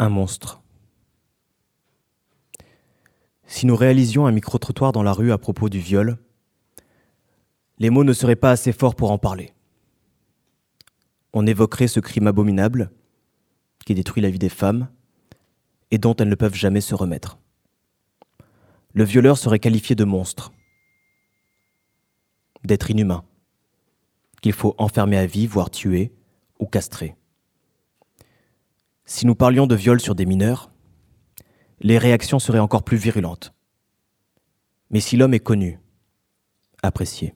Un monstre. Si nous réalisions un micro-trottoir dans la rue à propos du viol, les mots ne seraient pas assez forts pour en parler. On évoquerait ce crime abominable qui détruit la vie des femmes et dont elles ne peuvent jamais se remettre. Le violeur serait qualifié de monstre, d'être inhumain, qu'il faut enfermer à vie, voire tuer ou castrer. Si nous parlions de viol sur des mineurs, les réactions seraient encore plus virulentes. Mais si l'homme est connu, apprécié,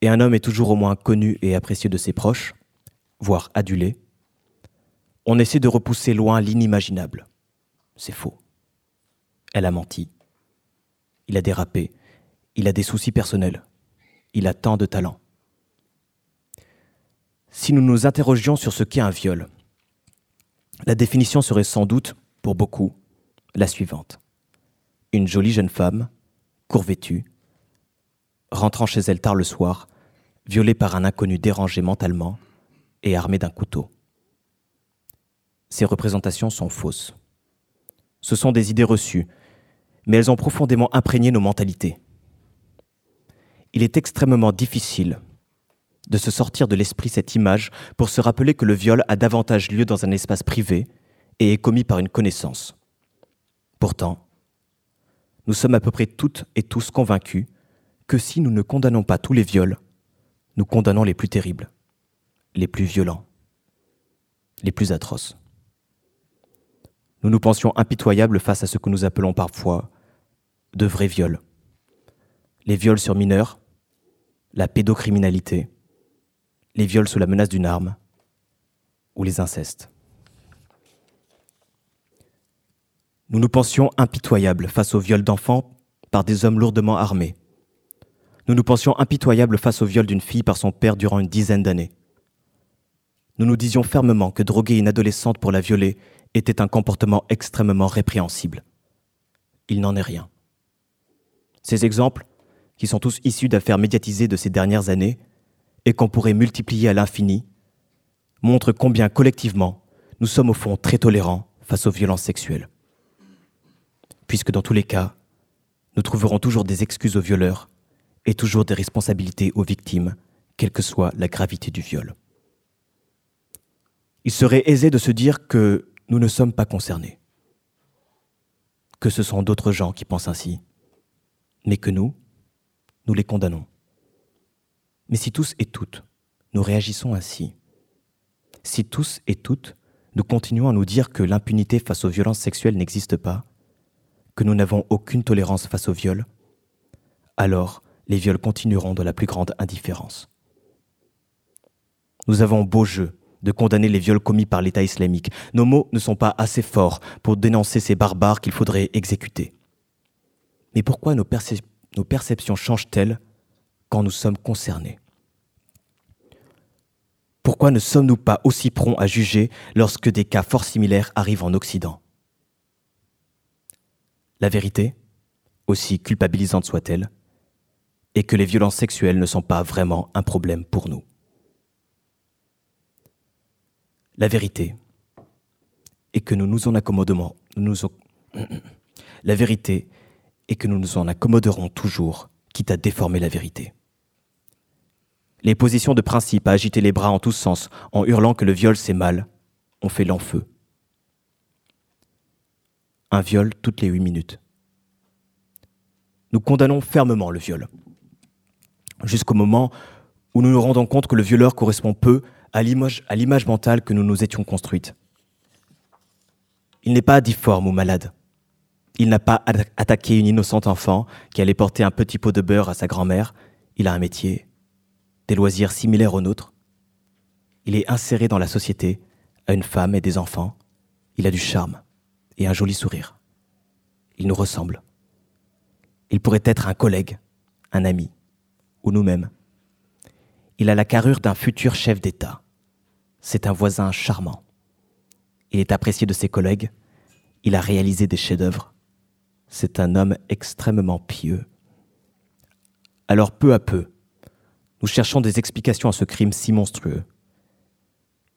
et un homme est toujours au moins connu et apprécié de ses proches, voire adulé, on essaie de repousser loin l'inimaginable. C'est faux. Elle a menti. Il a dérapé. Il a des soucis personnels. Il a tant de talent. Si nous nous interrogions sur ce qu'est un viol, la définition serait sans doute, pour beaucoup, la suivante. Une jolie jeune femme, court vêtue, rentrant chez elle tard le soir, violée par un inconnu dérangé mentalement et armé d'un couteau. Ces représentations sont fausses. Ce sont des idées reçues, mais elles ont profondément imprégné nos mentalités. Il est extrêmement difficile de se sortir de l'esprit cette image pour se rappeler que le viol a davantage lieu dans un espace privé et est commis par une connaissance. Pourtant, nous sommes à peu près toutes et tous convaincus que si nous ne condamnons pas tous les viols, nous condamnons les plus terribles, les plus violents, les plus atroces. Nous nous pensions impitoyables face à ce que nous appelons parfois de vrais viols. Les viols sur mineurs, la pédocriminalité, les viols sous la menace d'une arme ou les incestes. Nous nous pensions impitoyables face aux viols d'enfants par des hommes lourdement armés. Nous nous pensions impitoyables face au viol d'une fille par son père durant une dizaine d'années. Nous nous disions fermement que droguer une adolescente pour la violer était un comportement extrêmement répréhensible. Il n'en est rien. Ces exemples, qui sont tous issus d'affaires médiatisées de ces dernières années, et qu'on pourrait multiplier à l'infini, montrent combien collectivement nous sommes au fond très tolérants face aux violences sexuelles. Puisque dans tous les cas, nous trouverons toujours des excuses aux violeurs et toujours des responsabilités aux victimes, quelle que soit la gravité du viol. Il serait aisé de se dire que nous ne sommes pas concernés, que ce sont d'autres gens qui pensent ainsi, mais que nous, nous les condamnons. Mais si tous et toutes, nous réagissons ainsi, si tous et toutes, nous continuons à nous dire que l'impunité face aux violences sexuelles n'existe pas, que nous n'avons aucune tolérance face aux viols, alors les viols continueront de la plus grande indifférence. Nous avons beau jeu de condamner les viols commis par l'État islamique. Nos mots ne sont pas assez forts pour dénoncer ces barbares qu'il faudrait exécuter. Mais pourquoi nos, nos perceptions changent-elles quand nous sommes concernés? Pourquoi ne sommes-nous pas aussi prompts à juger lorsque des cas fort similaires arrivent en Occident? La vérité, aussi culpabilisante soit-elle, est que les violences sexuelles ne sont pas vraiment un problème pour nous. La vérité est que nous nous en La vérité est que nous nous en accommoderons toujours, quitte à déformer la vérité. Les positions de principe à agiter les bras en tous sens, en hurlant que le viol c'est mal, ont fait l'enfeu. Un viol toutes les huit minutes. Nous condamnons fermement le viol, jusqu'au moment où nous nous rendons compte que le violeur correspond peu à l'image mentale que nous nous étions construite. Il n'est pas difforme ou malade. Il n'a pas attaqué une innocente enfant qui allait porter un petit pot de beurre à sa grand-mère. Il a un métier, des loisirs similaires aux nôtres. Il est inséré dans la société, a une femme et des enfants. Il a du charme et un joli sourire. Il nous ressemble. Il pourrait être un collègue, un ami, ou nous-mêmes. Il a la carrure d'un futur chef d'État. C'est un voisin charmant. Il est apprécié de ses collègues. Il a réalisé des chefs-d'œuvre. C'est un homme extrêmement pieux. Alors peu à peu, nous cherchons des explications à ce crime si monstrueux.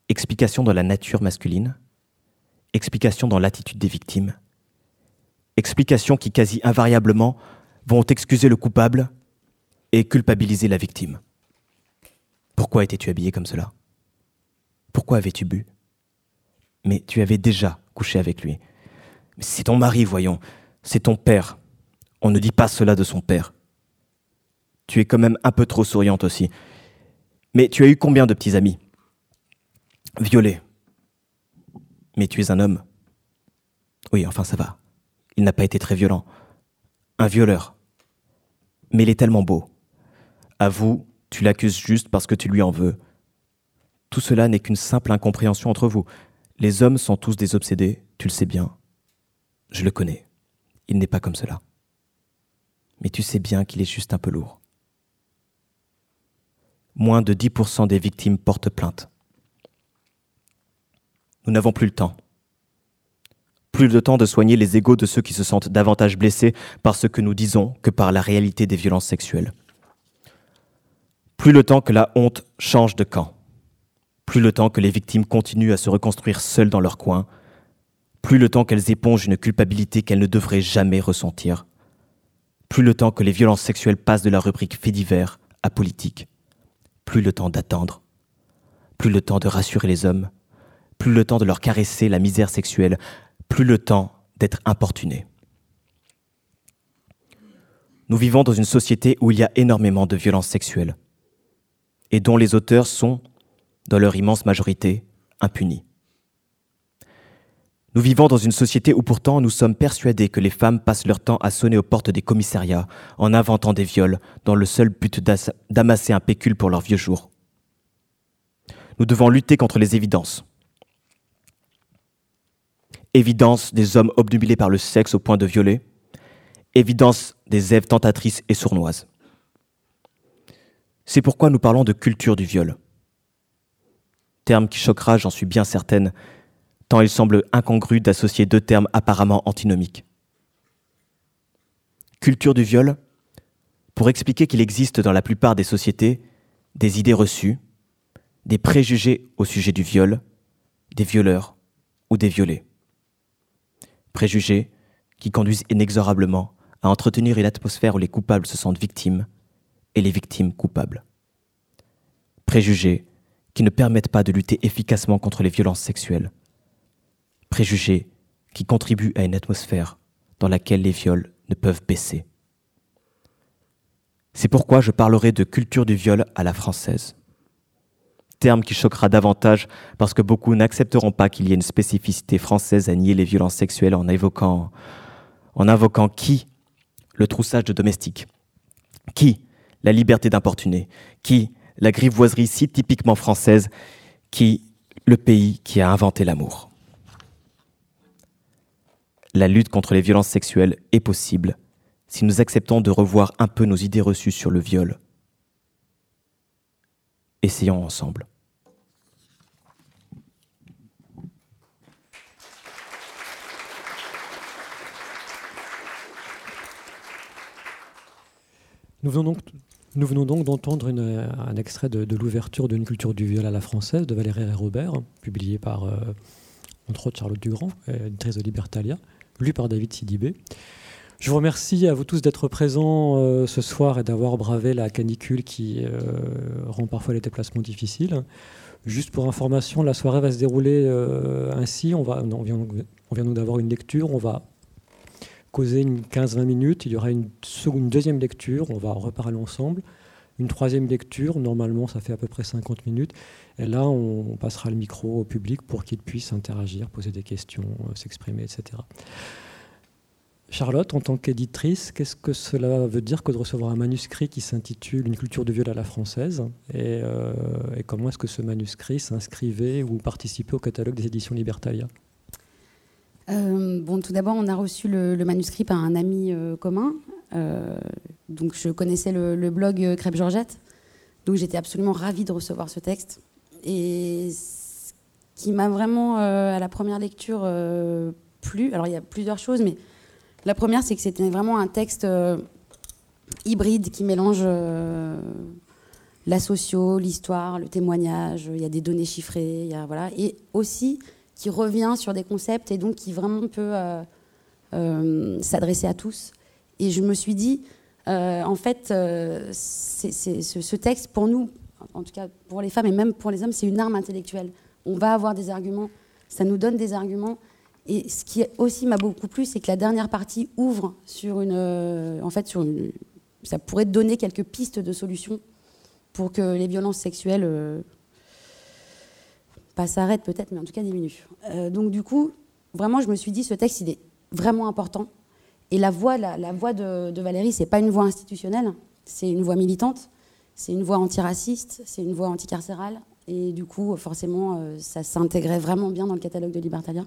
Explications de la nature masculine, explication dans l'attitude des victimes, explications qui quasi invariablement vont excuser le coupable et culpabiliser la victime. Pourquoi étais-tu habillé comme cela? Pourquoi avais-tu bu? Mais tu avais déjà couché avec lui. C'est ton mari, voyons, c'est ton père. On ne dit pas cela de son père. Tu es quand même un peu trop souriante aussi. Mais tu as eu combien de petits amis? Violé. Mais tu es un homme. Oui, enfin ça va. Il n'a pas été très violent. Un violeur. Mais il est tellement beau. Avoue, tu l'accuses juste parce que tu lui en veux. Tout cela n'est qu'une simple incompréhension entre vous. Les hommes sont tous des obsédés, tu le sais bien. Je le connais. Il n'est pas comme cela. Mais tu sais bien qu'il est juste un peu lourd. Moins de 10% des victimes portent plainte. Nous n'avons plus le temps. Plus le temps de soigner les égaux de ceux qui se sentent davantage blessés par ce que nous disons que par la réalité des violences sexuelles. Plus le temps que la honte change de camp. Plus le temps que les victimes continuent à se reconstruire seules dans leur coin. Plus le temps qu'elles épongent une culpabilité qu'elles ne devraient jamais ressentir. Plus le temps que les violences sexuelles passent de la rubrique fait divers à politique. Plus le temps d'attendre. Plus le temps de rassurer les hommes plus le temps de leur caresser la misère sexuelle, plus le temps d'être importunés. Nous vivons dans une société où il y a énormément de violences sexuelles et dont les auteurs sont, dans leur immense majorité, impunis. Nous vivons dans une société où pourtant nous sommes persuadés que les femmes passent leur temps à sonner aux portes des commissariats en inventant des viols dans le seul but d'amasser un pécule pour leurs vieux jours. Nous devons lutter contre les évidences, évidence des hommes obnubilés par le sexe au point de violer, évidence des Èves tentatrices et sournoises. C'est pourquoi nous parlons de culture du viol. Terme qui choquera, j'en suis bien certaine, il semble incongru d'associer deux termes apparemment antinomiques. Culture du viol, pour expliquer qu'il existe dans la plupart des sociétés des idées reçues, des préjugés au sujet du viol, des violeurs ou des violés préjugés qui conduisent inexorablement à entretenir une atmosphère où les coupables se sentent victimes et les victimes coupables. Préjugés qui ne permettent pas de lutter efficacement contre les violences sexuelles. Préjugés qui contribuent à une atmosphère dans laquelle les viols ne peuvent baisser. C'est pourquoi je parlerai de culture du viol à la française terme qui choquera davantage parce que beaucoup n'accepteront pas qu'il y ait une spécificité française à nier les violences sexuelles en évoquant, en invoquant qui Le troussage de domestiques. Qui La liberté d'importuner. Qui La grivoiserie si typiquement française. Qui Le pays qui a inventé l'amour. La lutte contre les violences sexuelles est possible si nous acceptons de revoir un peu nos idées reçues sur le viol. Essayons ensemble. Nous venons donc, d'entendre un extrait de, l'ouverture d'une culture du viol à la française de Valérie Robert, publié par, euh, entre autres, Charlotte Dugrand, éditrice de Libertalia, lu par David Sidibé. Je vous remercie à vous tous d'être présents euh, ce soir et d'avoir bravé la canicule qui euh, rend parfois les déplacements difficiles. Juste pour information, la soirée va se dérouler ainsi. On, vient, on d'avoir une lecture. On va causer une 15-20 minutes. Il y aura une, deuxième lecture, on va reparler ensemble. Une troisième lecture, normalement ça fait à peu près 50 minutes. Et là, on, passera le micro au public pour qu'il puisse interagir, poser des questions, euh, s'exprimer, etc. Charlotte, en tant qu'éditrice, qu'est-ce que cela veut dire que de recevoir un manuscrit qui s'intitule Une culture du viol à la française et, euh, et comment est-ce que ce manuscrit s'inscrivait ou participait au catalogue des éditions Libertalia? Euh, tout d'abord, on a reçu le, manuscrit par un ami commun. Donc, je connaissais le, blog Crêpe Georgette. Donc, j'étais absolument ravie de recevoir ce texte. Et ce qui m'a vraiment, à la première lecture, plu. Alors, il y a plusieurs choses, mais la première, c'est que c'était vraiment un texte hybride qui mélange la socio, l'histoire, le témoignage. Il y a des données chiffrées. Il y a, voilà. Et aussi, qui revient sur des concepts et donc qui vraiment peut s'adresser à tous. Et je me suis dit, en fait, ce, texte, pour nous, en tout cas pour les femmes et même pour les hommes, c'est une arme intellectuelle. On va avoir des arguments, ça nous donne des arguments. Et ce qui aussi m'a beaucoup plu, c'est que la dernière partie ouvre sur une, en fait, sur une, ça pourrait donner quelques pistes de solutions pour que les violences sexuelles, euh, pas s'arrêtent peut-être, mais en tout cas diminuent. Euh, donc du coup, vraiment, je me suis dit, ce texte, il est vraiment important. Et la voix, la, voix de, de Valérie, c'est pas une voix institutionnelle, c'est une voix militante, c'est une voix antiraciste, c'est une voix anticarcérale. Et du coup, forcément, euh, ça s'intégrait vraiment bien dans le catalogue de Libertalia.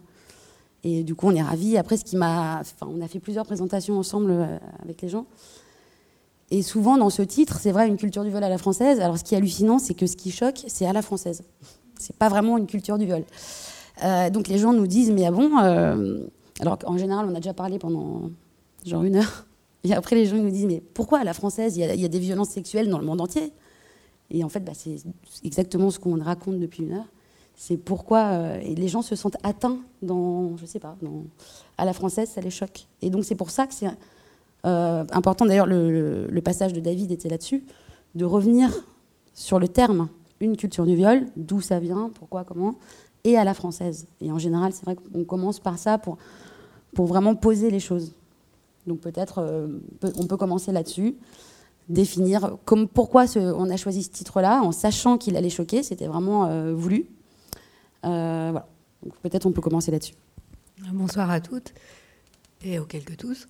Et du coup, on est ravis. Après, ce qui m'a, enfin, on a fait plusieurs présentations ensemble avec les gens. Et souvent, dans ce titre, c'est vrai, une culture du viol à la française. Alors, ce qui est hallucinant, c'est que ce qui choque, c'est à la française. C'est pas vraiment une culture du viol. Euh, donc, les gens nous disent, mais ah bon euh, Alors qu'en général, on a déjà parlé pendant genre une heure. Et après, les gens nous disent, mais pourquoi à la française il y, a, des violences sexuelles dans le monde entier? Et en fait, bah, c'est exactement ce qu'on raconte depuis une heure. C'est pourquoi euh, les gens se sentent atteints dans, je sais pas, à la française, ça les choque. Et donc, c'est pour ça que c'est euh, important d'ailleurs, le, passage de David était là-dessus, de revenir sur le terme une culture du viol, d'où ça vient, pourquoi, comment, et à la française. Et en général, c'est vrai qu'on commence par ça pour, pour vraiment poser les choses. Donc peut-être euh, on peut commencer là-dessus, définir comme, pourquoi on a choisi ce titre-là, en sachant qu'il allait choquer, c'était vraiment euh, voulu. voilà. Donc peut-être on peut commencer là-dessus. Bonsoir à toutes et aux quelques tous.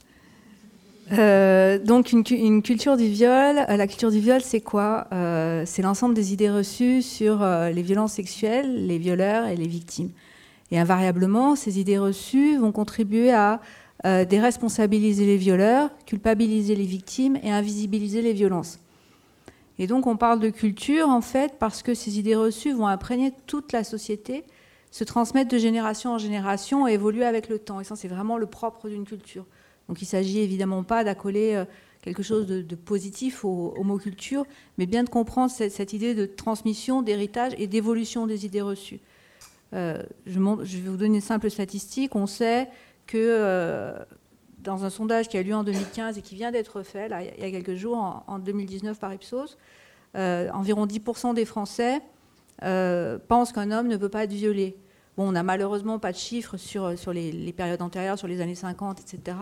Euh, donc une, culture du viol, euh, la culture du viol, c'est quoi euh, C'est l'ensemble des idées reçues sur les violences sexuelles, les violeurs et les victimes. Et invariablement, ces idées reçues vont contribuer à déresponsabiliser les violeurs, culpabiliser les victimes et invisibiliser les violences. Et donc on parle de culture en fait parce que ces idées reçues vont imprégner toute la société, se transmettre de génération en génération et évoluer avec le temps. Et ça, c'est vraiment le propre d'une culture. Donc il ne s'agit évidemment pas d'accoler euh, quelque chose de, positif au, mot culture, mais bien de comprendre cette, idée de transmission, d'héritage et d'évolution des idées reçues. Euh, je, vais vous donner une simple statistique. On sait que euh, dans un sondage qui a lieu en 2015 et qui vient d'être fait il y a quelques jours, en, 2019 par Ipsos, environ 10% des Français pensent qu'un homme ne peut pas être violé. Bon, on n'a malheureusement pas de chiffres sur, sur les, périodes antérieures, sur les années 50, etc.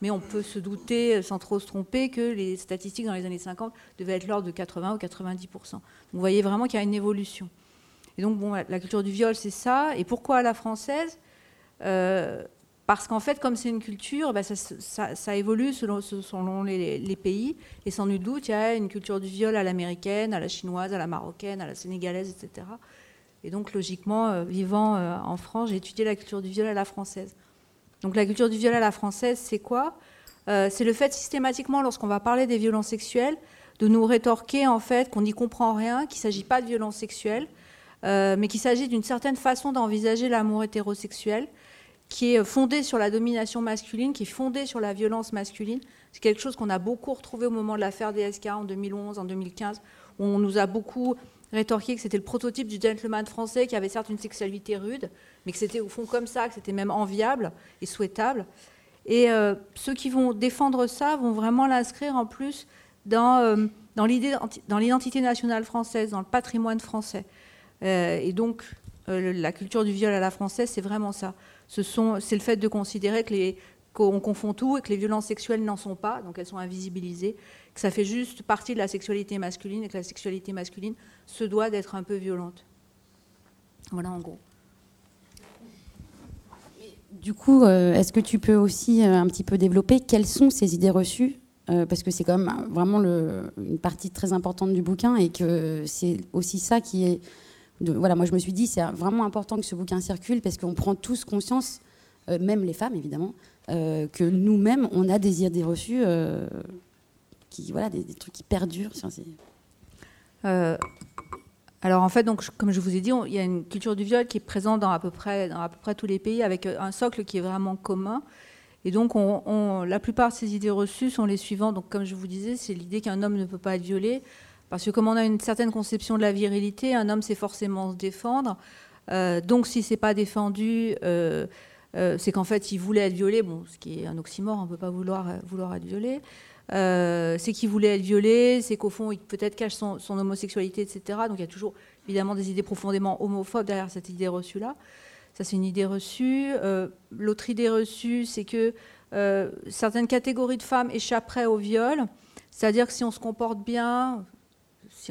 Mais on peut se douter, sans trop se tromper, que les statistiques dans les années 50 devaient être l'ordre de 80 ou 90 Donc vous voyez vraiment qu'il y a une évolution. Et donc, bon, la culture du viol, c'est ça. Et pourquoi la française? Euh, Parce qu'en fait, comme c'est une culture, bah, ça, évolue selon, les, les, pays. Et sans nul doute, il y a une culture du viol à l'américaine, à la chinoise, à la marocaine, à la sénégalaise, etc. Et donc, logiquement, euh, vivant euh, en France, j'ai étudié la culture du viol à la française. Donc, la culture du viol à la française, c'est quoi? Euh, C'est le fait systématiquement, lorsqu'on va parler des violences sexuelles, de nous rétorquer en fait qu'on n'y comprend rien, qu'il ne s'agit pas de violences sexuelles, mais qu'il s'agit d'une certaine façon d'envisager l'amour hétérosexuel, qui est fondée sur la domination masculine, qui est fondée sur la violence masculine. C'est quelque chose qu'on a beaucoup retrouvé au moment de l'affaire DSK en 2011, en 2015, où on nous a beaucoup rétorqué que c'était le prototype du gentleman français qui avait certes une sexualité rude, mais que c'était au fond comme ça, que c'était même enviable et souhaitable. Et euh, ceux qui vont défendre ça vont vraiment l'inscrire en plus dans, euh, dans l'identité nationale française, dans le patrimoine français. Euh, et donc, la culture du viol à la française, c'est vraiment ça. C'est le fait de considérer qu'on confond tout et que les violences sexuelles n'en sont pas, donc elles sont invisibilisées, que ça fait juste partie de la sexualité masculine et que la sexualité masculine se doit d'être un peu violente. Voilà en gros. Du coup, euh, est-ce que tu peux aussi euh, un petit peu développer quelles sont ces idées reçues? Euh, Parce que c'est quand même vraiment une partie très importante du bouquin et que c'est aussi ça qui est. voilà, moi je me suis dit, c'est vraiment important que ce bouquin circule parce qu'on prend tous conscience, même les femmes évidemment, que nous-mêmes, on a des idées reçues qui, voilà, des, trucs qui perdurent. Alors en fait, donc, comme je vous ai dit, il y a une culture du viol qui est présente dans à peu près, dans à peu près tous les pays, avec euh, un socle qui est vraiment commun. Et donc, on, la plupart de ces idées reçues sont les suivantes. Donc, comme je vous disais, c'est l'idée qu'un homme ne peut pas être violé, parce que comme on a une certaine conception de la virilité, un homme sait forcément se défendre. donc si c'est pas défendu, c'est qu'en fait il voulait être violé, bon, ce qui est un oxymore, on ne peut pas vouloir, vouloir être violé. c'est qu'il voulait être violé, c'est qu'au fond il peut-être cache son, son, homosexualité, etc. Donc il y a toujours évidemment des idées profondément homophobes derrière cette idée reçue-là. Ça, c'est une idée reçue. Euh, l'autre idée reçue, c'est que euh, certaines catégories de femmes échapperaient au viol. C'est-à-dire que si on se comporte bien,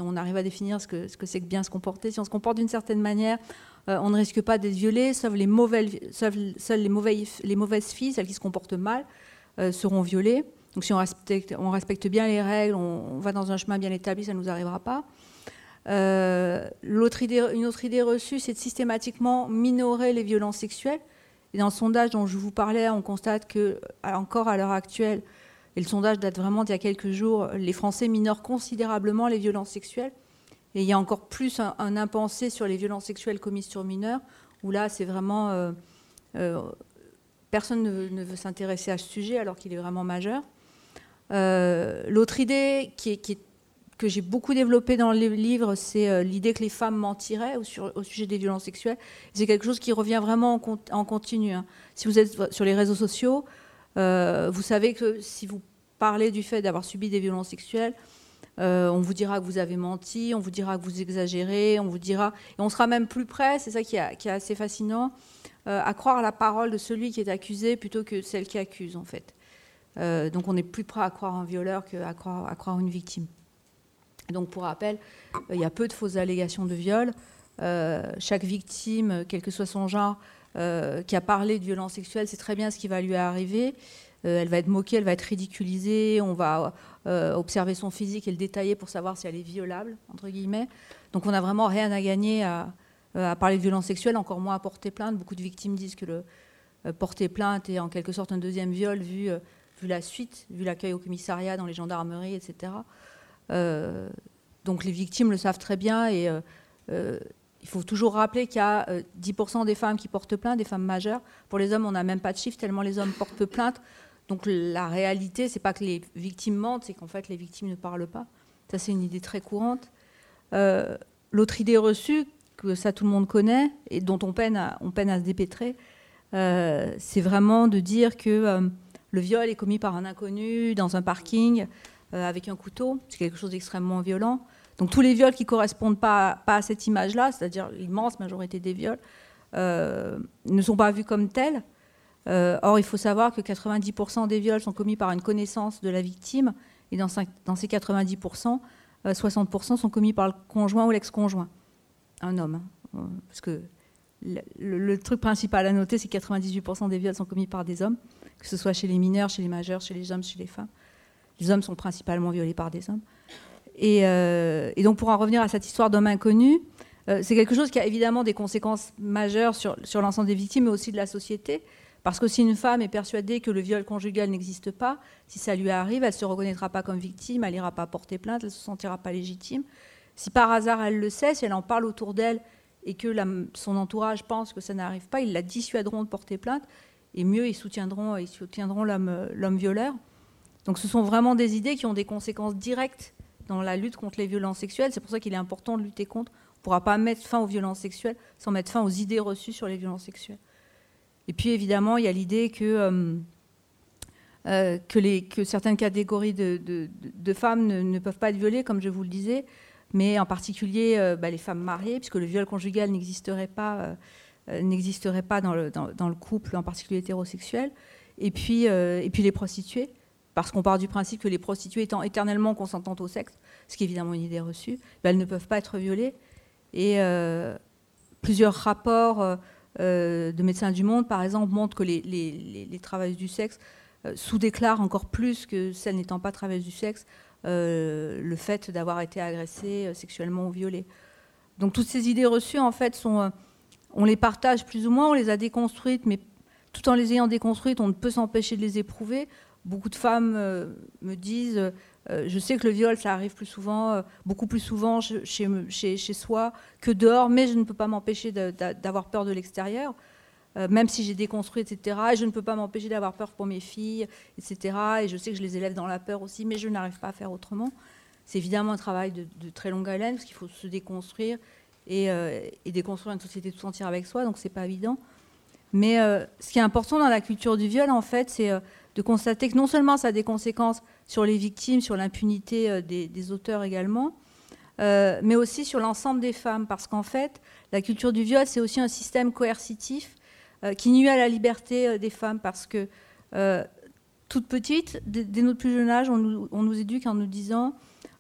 on arrive à définir ce que c'est ce que, bien se comporter, si on se comporte d'une certaine manière, euh, on ne risque pas d'être violé, sauf les, mauvaises, filles, celles qui se comportent mal, seront violées. Donc si on respecte, bien les règles, on, va dans un chemin bien établi, ça ne nous arrivera pas. Euh, une autre idée reçue, c'est de systématiquement minorer les violences sexuelles. Et dans le sondage dont je vous parlais, on constate que, encore à l'heure actuelle, et le sondage date vraiment d'il y a quelques jours, les Français minorent considérablement les violences sexuelles. Et il y a encore plus un, impensé sur les violences sexuelles commises sur mineurs, où là, c'est vraiment. Euh, euh, personne ne veut, s'intéresser à ce sujet alors qu'il est vraiment majeur. Euh, l'autre idée que j'ai beaucoup développé dans le livre, c'est l'idée que les femmes mentiraient au, sujet des violences sexuelles. C'est quelque chose qui revient vraiment en, continu. Hein. Si vous êtes sur les réseaux sociaux, vous savez que si vous parlez du fait d'avoir subi des violences sexuelles, euh, on vous dira que vous avez menti, on vous dira que vous exagérez, on vous dira, et on sera même plus près, c'est ça qui, est assez fascinant, à croire la parole de celui qui est accusé plutôt que celle qui accuse en fait. donc on est plus prêt à croire un violeur qu'à croire, à croire une victime. Donc, pour rappel, euh, il y a peu de fausses allégations de viol. Euh, chaque victime, quel que soit son genre, euh, qui a parlé de violence sexuelle, sait très bien ce qui va lui arriver. Elle va être moquée, elle va être ridiculisée, on va observer son physique et le détailler pour savoir si elle est violable, entre guillemets. Donc on n'a vraiment rien à gagner à, parler de violence sexuelle, encore moins à porter plainte. Beaucoup de victimes disent que porter plainte est en quelque sorte un deuxième viol vu, vu la suite, vu l'accueil au commissariat, dans les gendarmeries, etc. Euh, donc les victimes le savent très bien et euh, euh, il faut toujours rappeler qu'il y a 10% des femmes qui portent plainte, des femmes majeures. Pour les hommes, on n'a même pas de chiffre tellement les hommes portent peu plainte. Donc la réalité, c'est pas que les victimes mentent, c'est qu'en fait les victimes ne parlent pas. Ça, c'est une idée très courante. L'autre idée reçue, que ça tout le monde connaît et dont on peine à, se dépêtrer, c'est vraiment de dire que le viol est commis par un inconnu dans un parking euh, avec un couteau. C'est quelque chose d'extrêmement violent. Donc tous les viols qui correspondent pas, pas, à cette image-là, c'est-à-dire l'immense majorité des viols, euh, ne sont pas vus comme tels. Euh, or, il faut savoir que 90% des viols sont commis par une connaissance de la victime, et dans, ces 90%, 60% sont commis par le conjoint ou l'ex-conjoint, un homme. Hein. Parce que le, truc principal à noter, c'est que 98% des viols sont commis par des hommes, que ce soit chez les mineurs, chez les majeurs, chez les hommes, chez les femmes. Les hommes sont principalement violés par des hommes. Euh, et, donc, pour en revenir à cette histoire d'homme inconnu, euh, c'est quelque chose qui a évidemment des conséquences majeures sur l'ensemble des victimes, mais aussi de la société. Parce que si une femme est persuadée que le viol conjugal n'existe pas, si ça lui arrive, elle ne se reconnaîtra pas comme victime, elle n'ira pas porter plainte, elle ne se sentira pas légitime. Si par hasard elle le sait, si elle en parle autour d'elle et que son entourage pense que ça n'arrive pas, ils la dissuaderont de porter plainte et mieux, ils soutiendront, ils soutiendront l'homme violeur. Donc ce sont vraiment des idées qui ont des conséquences directes dans la lutte contre les violences sexuelles. C'est pour ça qu'il est important de lutter contre. On ne pourra pas mettre fin aux violences sexuelles sans mettre fin aux idées reçues sur les violences sexuelles. Et puis évidemment, il y a l'idée que, euh, euh, que, certaines catégories de, femmes ne, peuvent pas être violées, comme je vous le disais, mais en particulier euh, bah, les femmes mariées, puisque le viol conjugal n'existerait pas, pas dans le, couple, en particulier hétérosexuel, et puis, et puis les prostituées parce qu'on part du principe que les prostituées étant éternellement consentantes au sexe, ce qui est évidemment une idée reçue, ben, elles ne peuvent pas être violées. Et plusieurs rapports de Médecins du Monde, par exemple, montrent que les, les, du sexe sous-déclarent encore plus que celles n'étant pas travailleuses du sexe le fait d'avoir été agressées sexuellement ou violées. Donc toutes ces idées reçues, en fait, sont, on les partage plus ou moins, on les a déconstruites, mais tout en les ayant déconstruites, on ne peut s'empêcher de les éprouver beaucoup de femmes euh, me disent euh, je sais que le viol, ça arrive plus souvent, euh, beaucoup plus souvent chez, chez, chez, soi que dehors, mais je ne peux pas m'empêcher d'avoir peur de l'extérieur, même si j'ai déconstruit, etc. Et je ne peux pas m'empêcher d'avoir peur pour mes filles, etc. Et je sais que je les élève dans la peur aussi, mais je n'arrive pas à faire autrement. C'est évidemment un travail de, très longue haleine, parce qu'il faut se déconstruire et, déconstruire une société tout entière avec soi, donc c'est pas évident. Mais ce qui est important dans la culture du viol, en fait, c'est de constater que non seulement ça a des conséquences sur les victimes, sur l'impunité des, auteurs également, mais aussi sur l'ensemble des femmes, parce qu'en fait, la culture du viol, c'est aussi un système coercitif qui nuit à la liberté des femmes, parce que toute petite, dès, notre plus jeune âge, on nous, éduque en nous disant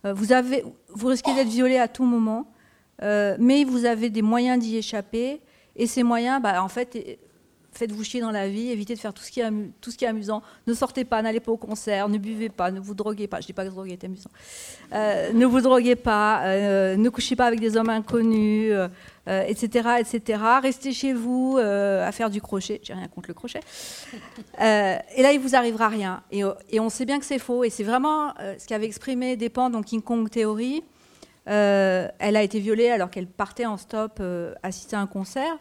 euh, vous, risquez d'être violé à tout moment, euh, mais vous avez des moyens d'y échapper. Et ces moyens, bah, en fait, faites-vous chier dans la vie, évitez de faire tout ce, qui est tout ce qui est amusant. Ne sortez pas, n'allez pas au concert, ne buvez pas, ne vous droguez pas. Je ne dis pas que droguer est amusant. Euh, ne vous droguez pas, ne couchez pas avec des hommes inconnus, etc., etc. Restez chez vous à faire du crochet. J'ai rien contre le crochet. et là, il vous arrivera rien. Et, et on sait bien que c'est faux. Et c'est vraiment ce qu'avait exprimé Dépend dans King Kong Theory. elle a été violée alors qu'elle partait en stop assister à un concert.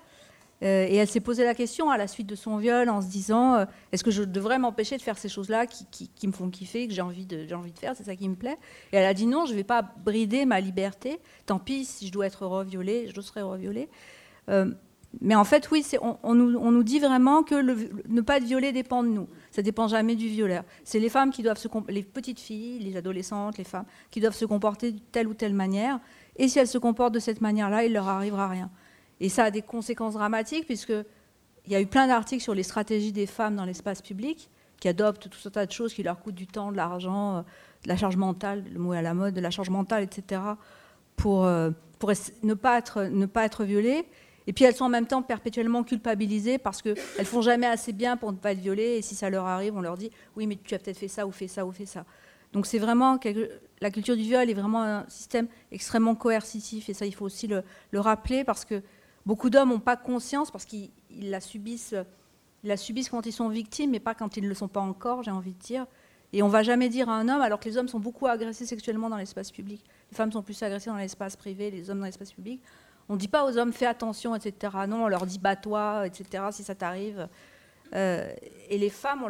Euh, et elle s'est posé la question à la suite de son viol en se disant euh, est-ce que je devrais m'empêcher de faire ces choses-là qui, me font kiffer, que j'ai envie, de, faire, c'est ça qui me plaît Et elle a dit non, je ne vais pas brider ma liberté. Tant pis, si je dois être reviolée, je serai reviolée. Euh, mais en fait, oui, on, nous, dit vraiment que ne pas être violée dépend de nous. Ça dépend jamais du violeur. C'est les femmes qui doivent se les petites filles, les adolescentes, les femmes qui doivent se comporter de telle ou telle manière. Et si elles se comportent de cette manière-là, il leur arrivera rien. Et ça a des conséquences dramatiques, puisqu'il y a eu plein d'articles sur les stratégies des femmes dans l'espace public, qui adoptent tout un tas de choses qui leur coûtent du temps, de l'argent, euh, de la charge mentale, le mot est à la mode, de la charge mentale, etc., pour, euh, pour ne, pas être, ne pas être violées. Et puis elles sont en même temps perpétuellement culpabilisées parce qu'elles ne font jamais assez bien pour ne pas être violées. Et si ça leur arrive, on leur dit oui, mais tu as peut-être fait ça ou fait ça ou fait ça. Donc c'est vraiment la culture du viol est vraiment un système extrêmement coercitif et ça il faut aussi le, le rappeler parce que Beaucoup d'hommes n'ont pas conscience parce qu'ils la subissent, quand ils sont victimes, mais pas quand ils ne le sont pas encore, j'ai envie de dire. Et on va jamais dire à un homme, alors que les hommes sont beaucoup agressés sexuellement dans l'espace public. Les femmes sont plus agressées dans l'espace privé, les hommes dans l'espace public. On ne dit pas aux hommes, fais attention, etc. Non, on leur dit, bats-toi, etc., si ça t'arrive. Euh, et les femmes,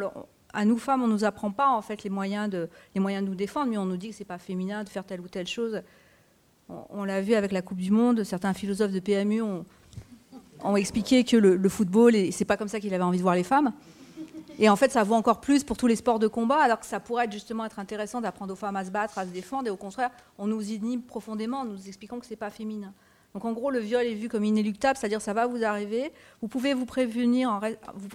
à nous femmes, on nous apprend pas en fait les moyens de, les moyens de nous défendre, mais on nous dit que c'est pas féminin de faire telle ou telle chose. On, l'a vu avec la Coupe du Monde, certains philosophes de PMU ont, ont expliqué que le, football, c'est pas comme ça qu'il avait envie de voir les femmes. Et en fait, ça vaut encore plus pour tous les sports de combat, alors que ça pourrait justement être intéressant d'apprendre aux femmes à se battre, à se défendre, et au contraire, on nous inhibe profondément en nous expliquant que c'est pas féminin. Donc en gros, le viol est vu comme inéluctable, c'est-à-dire ça va vous arriver. Vous pouvez vous prévenir, en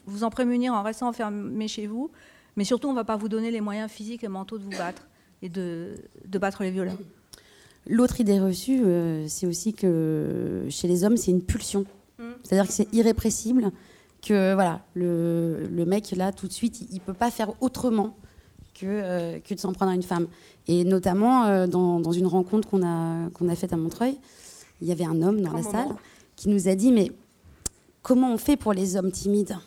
vous en prémunir en restant enfermé chez vous, mais surtout, on ne va pas vous donner les moyens physiques et mentaux de vous battre et de, battre les violeurs. L'autre idée reçue, euh, c'est aussi que chez les hommes, c'est une pulsion. C'est-à-dire que c'est irrépressible, que voilà, le, le, mec, là, tout de suite, il ne peut pas faire autrement que, euh, que de s'en prendre à une femme. Et notamment, euh, dans, dans, une rencontre qu'on a, qu'on a faite à Montreuil, il y avait un homme dans la salle qui nous a dit, mais comment on fait pour les hommes timides?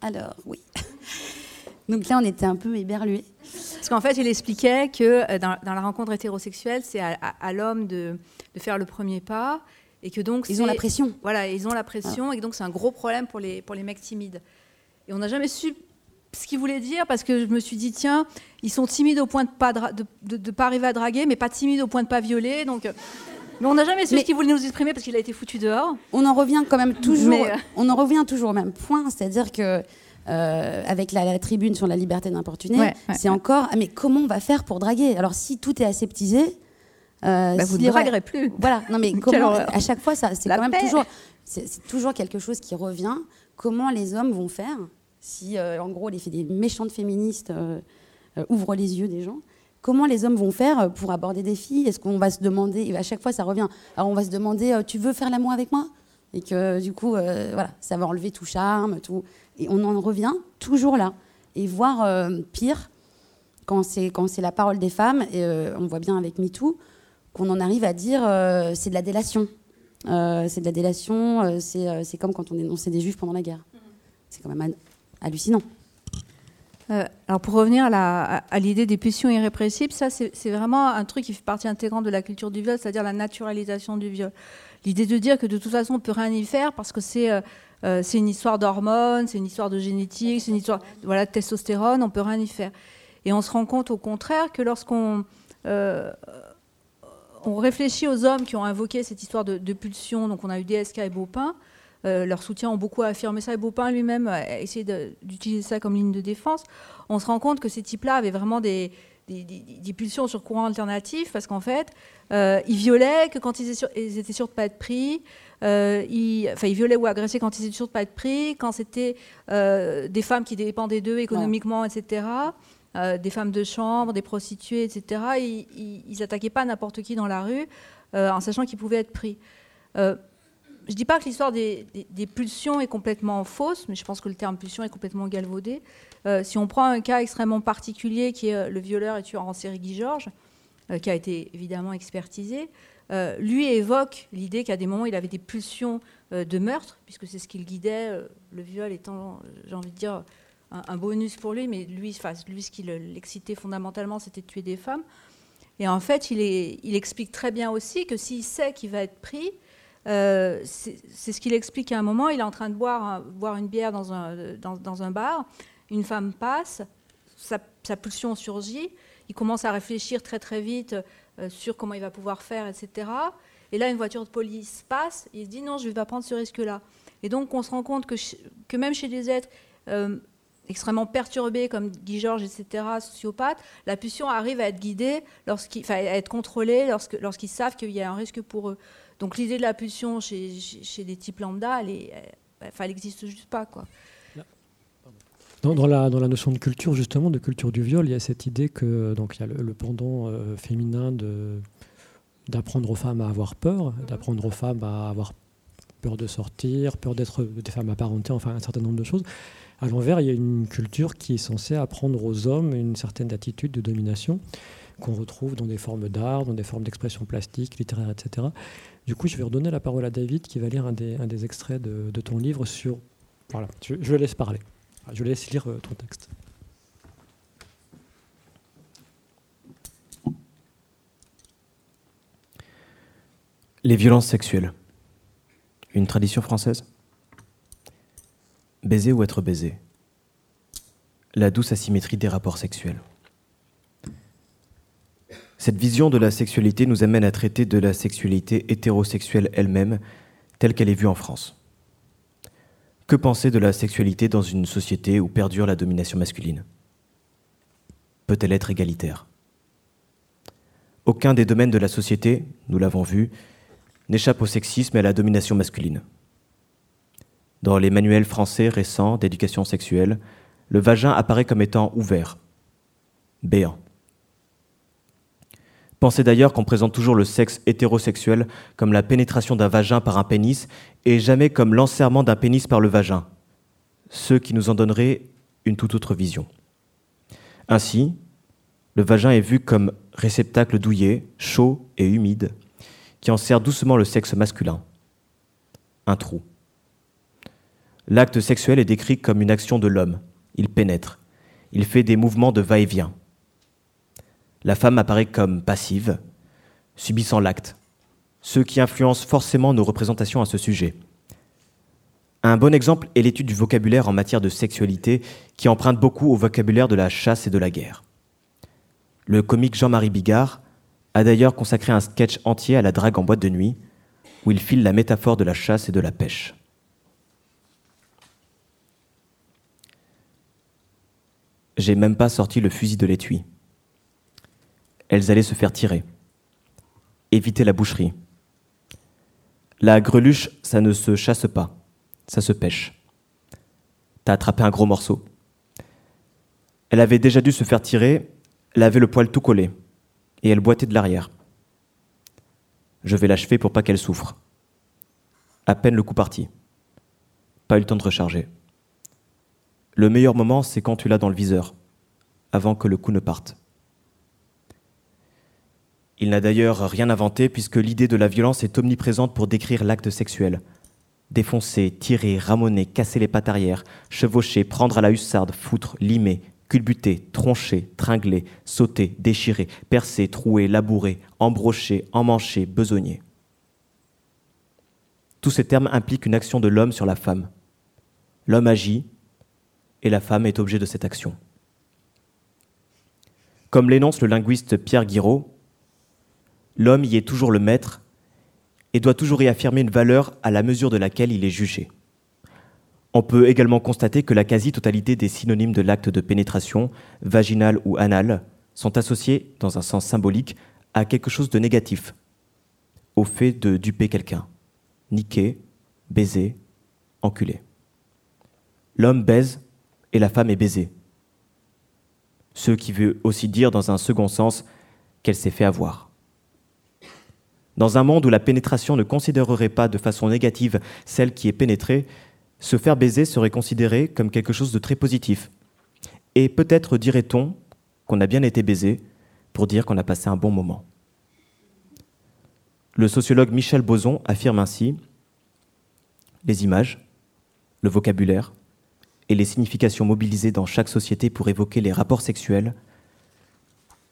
Alors, oui. Donc là, on était un peu éberlués. Parce qu'en fait, il expliquait que euh, dans, dans la rencontre hétérosexuelle, c'est à, à l'homme de, de, faire le premier pas et que donc ils ont la pression. Voilà, ils ont la pression et donc c'est un gros problème pour les pour les mecs timides. Et on n'a jamais su ce qu'il voulait dire parce que je me suis dit tiens, ils sont timides au point de pas de, de, pas arriver à draguer, mais pas timides au point de pas violer, donc. Euh, mais on n'a jamais su ce qu'il voulait nous exprimer parce qu'il a été foutu dehors. On en revient quand même toujours. Euh, on en revient toujours au même point, c'est-à-dire que euh, avec la, tribune sur la liberté d'importuner, c'est encore ah, mais comment on va faire pour draguer? Alors si tout est aseptisé, bah, vous ne draguerez plus. Voilà, non mais comment, à chaque fois, ça, c'est quand même toujours, c'est, toujours quelque chose qui revient. Comment les hommes vont faire si, euh, en gros, les, des méchantes féministes euh, ouvrent les yeux des gens? Comment les hommes vont faire pour aborder des filles? Est-ce qu'on va se demander, et à chaque fois ça revient, alors on va se demander, tu veux faire l'amour avec moi? Et que du coup, voilà, ça va enlever tout charme, tout. Et on en revient toujours là. Et voir pire, quand c'est, quand c'est la parole des femmes, et on voit bien avec MeToo, qu'on en arrive à dire euh, c'est de la délation. Euh, c'est de la délation, euh, c'est comme quand on dénonçait des juifs pendant la guerre. C'est quand même hallucinant. alors pour revenir à l'idée des pulsions irrépressibles, ça c'est vraiment un truc qui fait partie intégrante de la culture du viol, c'est-à-dire la naturalisation du viol. L'idée de dire que de toute façon on peut rien y faire parce que c'est c'est une histoire d'hormones, c'est une histoire de génétique, c'est une histoire voilà, de testostérone, on peut rien y faire. Et on se rend compte au contraire que lorsqu'on on réfléchit aux hommes qui ont invoqué cette histoire de, pulsion. Donc on a eu DSK et Beaupin. Euh, leurs soutiens ont beaucoup affirmé ça et Beaupin lui-même a essayé d'utiliser ça comme ligne de défense. On se rend compte que ces types-là avaient vraiment des, pulsions sur courant alternatif parce qu'en fait, euh, ils violaient que quand ils étaient sûrs, de ne pas être pris. Euh, ils, enfin, ils violaient ou agressaient quand ils étaient sûrs de pas être pris, quand c'était euh, des femmes qui dépendaient d'eux économiquement, etc. des femmes de chambre, des prostituées, etc. Ils n'attaquaient pas n'importe qui dans la rue en sachant qu'ils pouvaient être pris je ne dis pas que l'histoire des, pulsions est complètement fausse, mais je pense que le terme pulsion est complètement galvaudé. Euh, si on prend un cas extrêmement particulier qui est euh, le violeur et tueur en série Guy Georges, euh, qui a été évidemment expertisé, lui évoque l'idée qu'à des moments il avait des pulsions de meurtre, puisque c'est ce qui le guidait, le viol étant, j'ai envie de dire, un, bonus pour lui, mais lui, lui ce qui l'excitait fondamentalement, c'était de tuer des femmes. Et en fait, il, explique très bien aussi que s'il sait qu'il va être pris, euh, c'est ce qu'il explique à un moment. Il est en train de boire, une bière dans un, bar. Une femme passe, sa, pulsion surgit. Il commence à réfléchir très très vite euh, sur comment il va pouvoir faire, etc. Et là, une voiture de police passe. Il se dit non, je ne vais pas prendre ce risque-là. Et donc, on se rend compte que, que même chez des êtres euh, extrêmement perturbés comme Guy Georges, etc., sociopathes, la pulsion arrive à être guidée, à être contrôlée lorsqu'ils savent qu'il y a un risque pour eux. Donc l'idée de la pulsion chez, chez, des types lambda, elle, enfin, n'existe juste pas. Quoi. Dans, la, dans, la, notion de culture, justement, de culture du viol, il y a cette idée que donc il y a le, pendant euh, féminin de, d'apprendre aux femmes à avoir peur, d'apprendre aux femmes à avoir peur de sortir, peur d'être des femmes apparentées, enfin un certain nombre de choses. À l'envers, il y a une culture qui est censée apprendre aux hommes une certaine attitude de domination qu'on retrouve dans des formes d'art, dans des formes d'expression plastique, littéraire, etc. Du coup, je vais redonner la parole à David qui va lire un des, extraits de, ton livre sur... Voilà, je, le laisse parler. Je laisse lire euh, ton texte. Les violences sexuelles. Une tradition française? Baiser ou être baisé? La douce asymétrie des rapports sexuels. Cette vision de la sexualité nous amène à traiter de la sexualité hétérosexuelle elle-même, telle qu'elle est vue en France. Que penser de la sexualité dans une société où perdure la domination masculine? Peut-elle être égalitaire? Aucun des domaines de la société, nous l'avons vu, n'échappe au sexisme et à la domination masculine. Dans les manuels français récents d'éducation sexuelle, le vagin apparaît comme étant ouvert, béant. Pensez d'ailleurs qu'on présente toujours le sexe hétérosexuel comme la pénétration d'un vagin par un pénis et jamais comme l'enserrement d'un pénis par le vagin, ce qui nous en donnerait une toute autre vision. Ainsi, le vagin est vu comme réceptacle douillet, chaud et humide, qui enserre doucement le sexe masculin. Un trou. L'acte sexuel est décrit comme une action de l'homme. Il pénètre. Il fait des mouvements de va-et-vient la femme apparaît comme passive, subissant l'acte, ce qui influence forcément nos représentations à ce sujet. Un bon exemple est l'étude du vocabulaire en matière de sexualité qui emprunte beaucoup au vocabulaire de la chasse et de la guerre. Le comique Jean-Marie Bigard a d'ailleurs consacré un sketch entier à la drague en boîte de nuit, où il file la métaphore de la chasse et de la pêche. J'ai même pas sorti le fusil de l'étui elles allaient se faire tirer. Éviter la boucherie. La greluche, ça ne se chasse pas, ça se pêche. T'as attrapé un gros morceau. Elle avait déjà dû se faire tirer, elle avait le poil tout collé, et elle boitait de l'arrière. Je vais l'achever pour pas qu'elle souffre. À peine le coup parti. Pas eu le temps de recharger. Le meilleur moment, c'est quand tu l'as dans le viseur, avant que le coup ne parte. Il n'a d'ailleurs rien inventé puisque l'idée de la violence est omniprésente pour décrire l'acte sexuel. Défoncer, tirer, ramoner, casser les pattes arrière, chevaucher, prendre à la hussarde, foutre, limer, culbuter, troncher, tringler, sauter, déchirer, percer, trouer, labourer, embrocher, emmancher, besogner. Tous ces termes impliquent une action de l'homme sur la femme. L'homme agit la femme est objet de cette action. Comme l'énonce le linguiste Pierre Guiraud, L'homme y est toujours le maître et doit toujours y affirmer une valeur à la mesure de laquelle il est jugé. On peut également constater que la quasi-totalité des synonymes de l'acte de pénétration, vaginal ou anal, sont associés, dans un sens symbolique, à quelque chose de négatif, au fait de duper quelqu'un, niquer, baiser, enculer. L'homme baise et la femme est baisée. Ce qui veut aussi dire, dans un second sens, qu'elle s'est fait avoir. Dans un monde où la pénétration ne considérerait pas de façon négative celle qui est pénétrée, se faire baiser serait considéré comme quelque chose de très positif. Et peut-être dirait-on qu'on a bien été baisé pour dire qu'on a passé un bon moment. Le sociologue Michel Boson affirme ainsi Les images, le vocabulaire et les significations mobilisées dans chaque société pour évoquer les rapports sexuels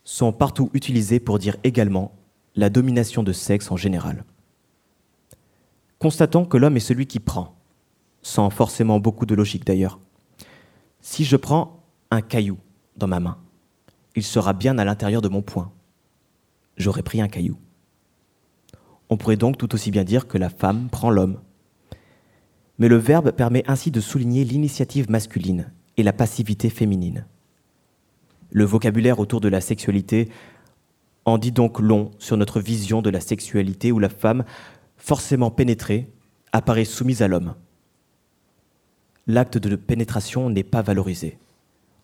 sont partout utilisées pour dire également la domination de sexe en général. Constatons que l'homme est celui qui prend, sans forcément beaucoup de logique d'ailleurs. Si je prends un caillou dans ma main, il sera bien à l'intérieur de mon poing. J'aurais pris un caillou. On pourrait donc tout aussi bien dire que la femme prend l'homme. Mais le verbe permet ainsi de souligner l'initiative masculine et la passivité féminine. Le vocabulaire autour de la sexualité en dit donc long sur notre vision de la sexualité où la femme, forcément pénétrée, apparaît soumise à l'homme. L'acte de pénétration n'est pas valorisé.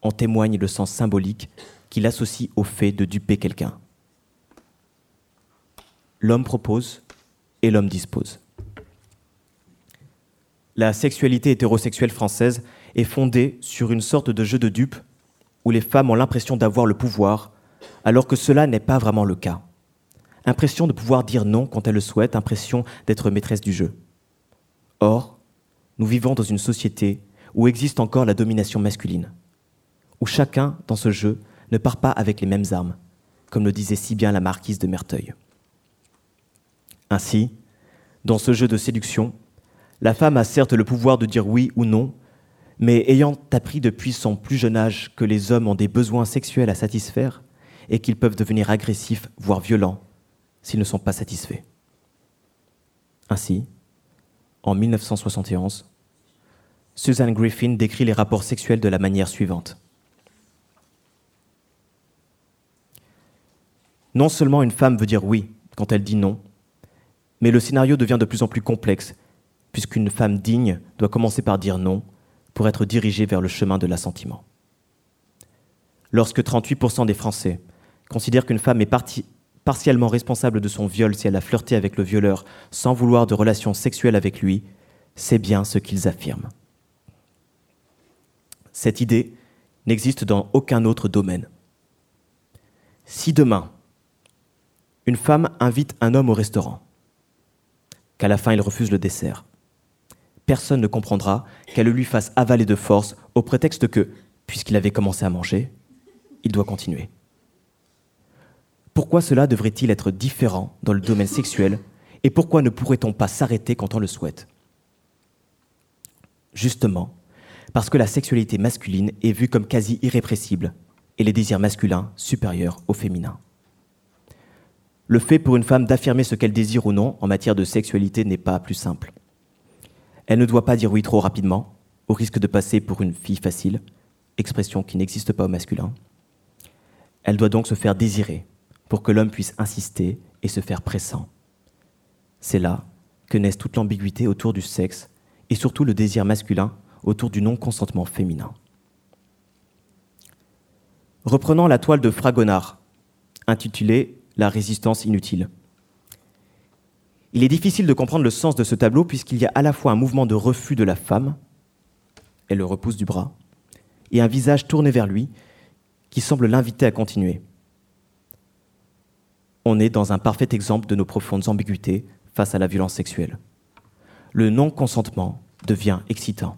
En témoigne le sens symbolique qu'il associe au fait de duper quelqu'un. L'homme propose et l'homme dispose. La sexualité hétérosexuelle française est fondée sur une sorte de jeu de dupes où les femmes ont l'impression d'avoir le pouvoir, alors que cela n'est pas vraiment le cas. Impression de pouvoir dire non quand elles le souhaitent, impression d'être maîtresse du jeu. Or, nous vivons dans une société où existe encore la domination masculine, où chacun, dans ce jeu, ne part pas avec les mêmes armes, comme le disait si bien la marquise de Merteuil. Ainsi, dans ce jeu de séduction, la femme a certes le pouvoir de dire oui ou non, mais ayant appris depuis son plus jeune âge que les hommes ont des besoins sexuels à satisfaire et qu'ils peuvent devenir agressifs, voire violents, s'ils ne sont pas satisfaits. Ainsi, en 1971, Susan Griffin décrit les rapports sexuels de la manière suivante. Non seulement une femme veut dire oui quand elle dit non, mais le scénario devient de plus en plus complexe, puisqu'une femme digne doit commencer par dire non pour être dirigée vers le chemin de l'assentiment. Lorsque 38% des Français considèrent qu'une femme est partiellement responsable de son viol si elle a flirté avec le violeur sans vouloir de relations sexuelles avec lui, c'est bien ce qu'ils affirment. Cette idée n'existe dans aucun autre domaine. Si demain, une femme invite un homme au restaurant, qu'à la fin il refuse le dessert. Personne ne comprendra qu'elle lui fasse avaler de force au prétexte que, puisqu'il avait commencé à manger, il doit continuer. Pourquoi cela devrait-il être différent dans le domaine sexuel et pourquoi ne pourrait-on pas s'arrêter quand on le souhaite? Justement, parce que la sexualité masculine est vue comme quasi irrépressible et les désirs masculins supérieurs au féminin. Le fait pour une femme d'affirmer ce qu'elle désire ou non en matière de sexualité n'est pas plus simple. Elle ne doit pas dire oui trop rapidement, au risque de passer pour une fille facile, expression qui n'existe pas au masculin. Elle doit donc se faire désirer pour que l'homme puisse insister et se faire pressant. C'est là que naissent toute l'ambiguïté autour du sexe et surtout le désir masculin autour du non-consentement féminin. Reprenons la toile de Fragonard, intitulée la résistance inutile. Il est difficile de comprendre le sens de ce tableau puisqu'il y a à la fois un mouvement de refus de la femme, elle le repousse du bras, et un visage tourné vers lui qui semble l'inviter à continuer. On est dans un parfait exemple de nos profondes ambiguïtés face à la violence sexuelle. Le non-consentement devient excitant.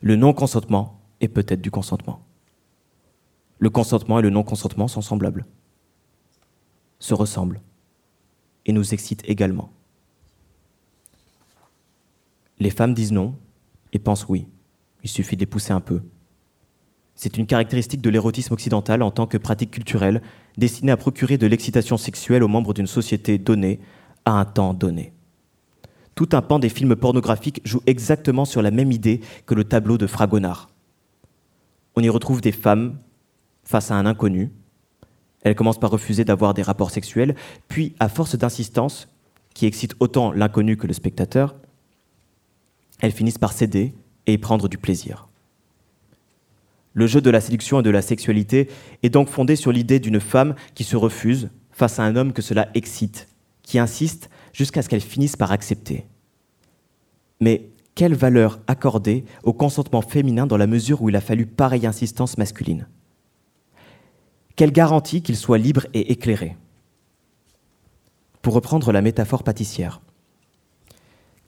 Le non-consentement est peut-être du consentement. Le consentement et le non-consentement sont semblables se ressemblent et nous excitent également. Les femmes disent non et pensent oui. Il suffit de les pousser un peu. C'est une caractéristique de l'érotisme occidental en tant que pratique culturelle destinée à procurer de l'excitation sexuelle aux membres d'une société donnée à un temps donné. Tout un pan des films pornographiques joue exactement sur la même idée que le tableau de Fragonard. On y retrouve des femmes face à un inconnu. Elles commencent par refuser d'avoir des rapports sexuels, puis, à force d'insistance, qui excite autant l'inconnu que le spectateur, elles finissent par céder et y prendre du plaisir. Le jeu de la séduction et de la sexualité est donc fondé sur l'idée d'une femme qui se refuse face à un homme que cela excite, qui insiste jusqu'à ce qu'elle finisse par accepter. Mais quelle valeur accorder au consentement féminin dans la mesure où il a fallu pareille insistance masculine? Quelle garantie qu'il soit libre et éclairé Pour reprendre la métaphore pâtissière,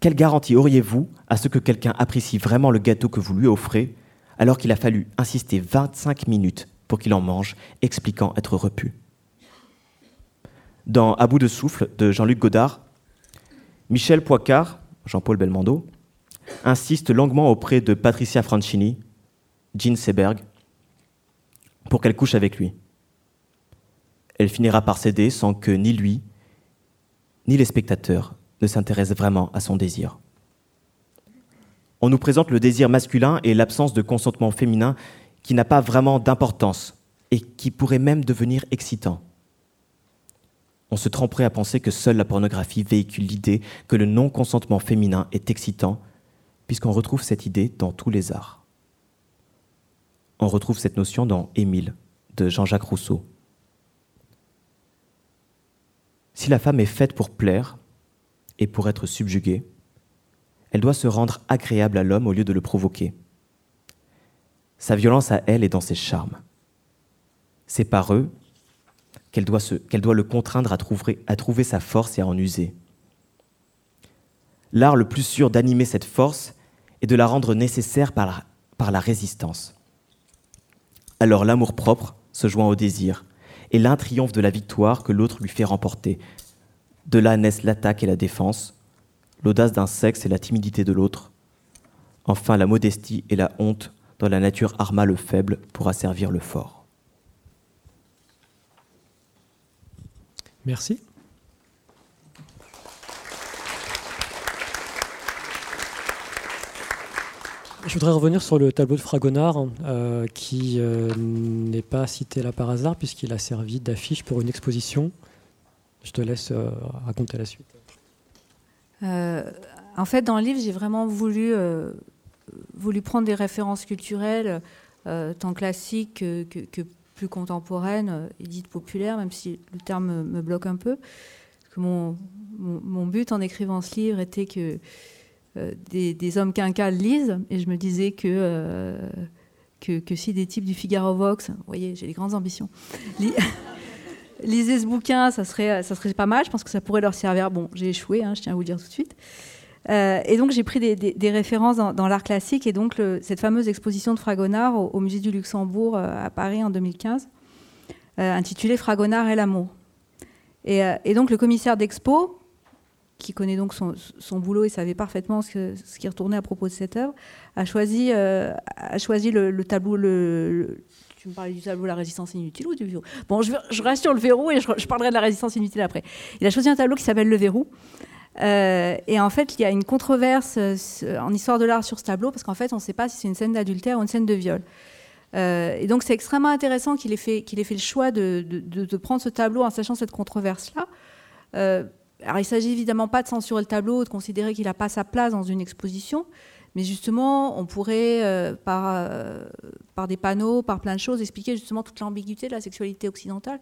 quelle garantie auriez-vous à ce que quelqu'un apprécie vraiment le gâteau que vous lui offrez alors qu'il a fallu insister 25 minutes pour qu'il en mange, expliquant être repu? Dans À bout de souffle de Jean-Luc Godard, Michel Poicard, Jean-Paul Belmondo, insiste longuement auprès de Patricia Franchini, Jean Seberg, pour qu'elle couche avec lui. Elle finira par céder sans que ni lui, ni les spectateurs ne s'intéressent vraiment à son désir on nous présente le désir masculin et l'absence de consentement féminin qui n'a pas vraiment d'importance et qui pourrait même devenir excitant. On se tromperait à penser que seule la pornographie véhicule l'idée que le non-consentement féminin est excitant, puisqu'on retrouve cette idée dans tous les arts. On retrouve cette notion dans Émile de Jean-Jacques Rousseau. Si la femme est faite pour plaire et pour être subjuguée, elle doit se rendre agréable à l'homme au lieu de le provoquer. Sa violence à elle est dans ses charmes. C'est par eux qu'elle doit, le contraindre à trouver, sa force et à en user. L'art le plus sûr d'animer cette force est de la rendre nécessaire par la, par la résistance. Alors l'amour propre se joint au désir, et l'un triomphe de la victoire que l'autre lui fait remporter. De là naissent l'attaque et la défense, l'audace d'un sexe et la timidité de l'autre. Enfin, la modestie et la honte dont la nature arma le faible pour asservir le fort. Merci. Je voudrais revenir sur le tableau de Fragonard, euh, qui euh, n'est pas cité là par hasard, puisqu'il a servi d'affiche pour une exposition. Je te laisse euh, raconter la suite. En fait, dans le livre, j'ai vraiment voulu, voulu prendre des références culturelles, tant classiques que, plus contemporaines et dites populaires, même si le terme me, bloque un peu. que mon, mon, but en écrivant ce livre était que des, des, hommes quinquals lisent, et je me disais que, que, que, si des types du Figaro Vox, vous voyez, j'ai des grandes ambitions, lisez ce bouquin, ça serait, ça serait pas mal. Je pense que ça pourrait leur servir. Bon, j'ai échoué, hein, je tiens à vous le dire tout de suite. Euh, et donc j'ai pris des, références dans, l'art classique et donc cette fameuse exposition de Fragonard au, musée du Luxembourg euh, à Paris en 2015, euh, intitulée Fragonard et l'amour. Et, donc le commissaire d'expo, qui connaît donc son, boulot et savait parfaitement ce, qui retournait à propos de cette œuvre, a choisi, a choisi le, tableau, le, tu me parlais du tableau La résistance inutile ou du verrou? Bon, je, reste sur le verrou et je, parlerai de la résistance inutile après. Il a choisi un tableau qui s'appelle Le verrou. Euh, et en fait, il y a une controverse euh, en histoire de l'art sur ce tableau parce qu'en fait, on ne sait pas si c'est une scène d'adultère ou une scène de viol. Euh, et donc, c'est extrêmement intéressant qu'il ait, qu'il ait fait le choix de, de, prendre ce tableau en sachant cette controverse-là. Alors, il ne s'agit évidemment pas de censurer le tableau, de considérer qu'il n'a pas sa place dans une exposition, mais justement, on pourrait, euh, par, euh, par des panneaux, par plein de choses, expliquer justement toute l'ambiguïté de la sexualité occidentale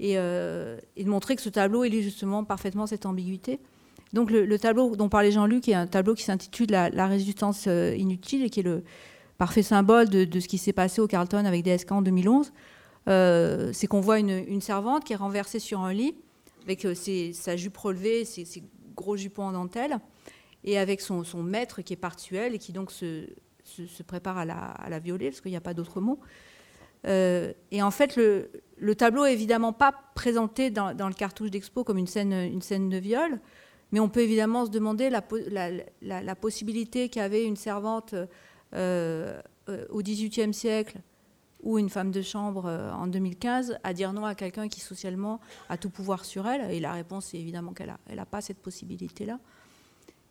et, euh, de montrer que ce tableau illustre justement parfaitement cette ambiguïté. Donc le, tableau dont parlait Jean-Luc est un tableau qui s'intitule la, résistance inutile et qui est le parfait symbole de, ce qui s'est passé au Carlton avec DSK en 2011. c'est qu'on voit une, servante qui est renversée sur un lit avec ses, sa jupe relevée, ses, gros jupons en dentelle et avec son, maître qui est partuel et qui donc se, prépare à la, violer, parce qu'il n'y a pas d'autre mot. Euh, et en fait, le, le tableau est évidemment pas présenté dans, le cartouche d'expo comme une scène, de viol, mais on peut évidemment se demander la, possibilité qu'avait une servante euh, euh, au XVIIIe siècle ou une femme de chambre euh, en 2015 à dire non à quelqu'un qui socialement a tout pouvoir sur elle Et la réponse est évidemment qu'elle n'a elle a pas cette possibilité-là.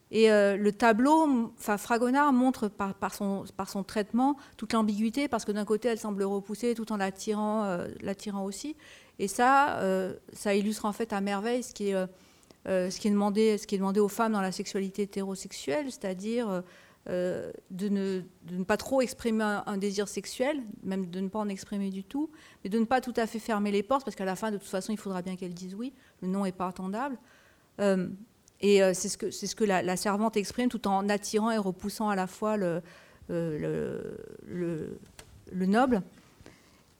Et euh, le tableau, Fragonard montre par, son, par son traitement toute l'ambiguïté, parce que d'un côté elle semble repousser tout en l'attirant, euh, aussi. Et ça, ça illustre en fait à merveille ce qui est, ce qui est, demandé, ce qui est demandé aux femmes dans la sexualité hétérosexuelle, c'est-à-dire euh, de, ne, pas trop exprimer un, désir sexuel, même de ne pas en exprimer du tout, mais de ne pas tout à fait fermer les portes, parce qu'à la fin, de toute façon, il faudra bien qu'elle dise oui, le non n'est pas attendable. Euh, et euh, c'est ce que, ce que la, servante exprime tout en attirant et repoussant à la fois le, le noble.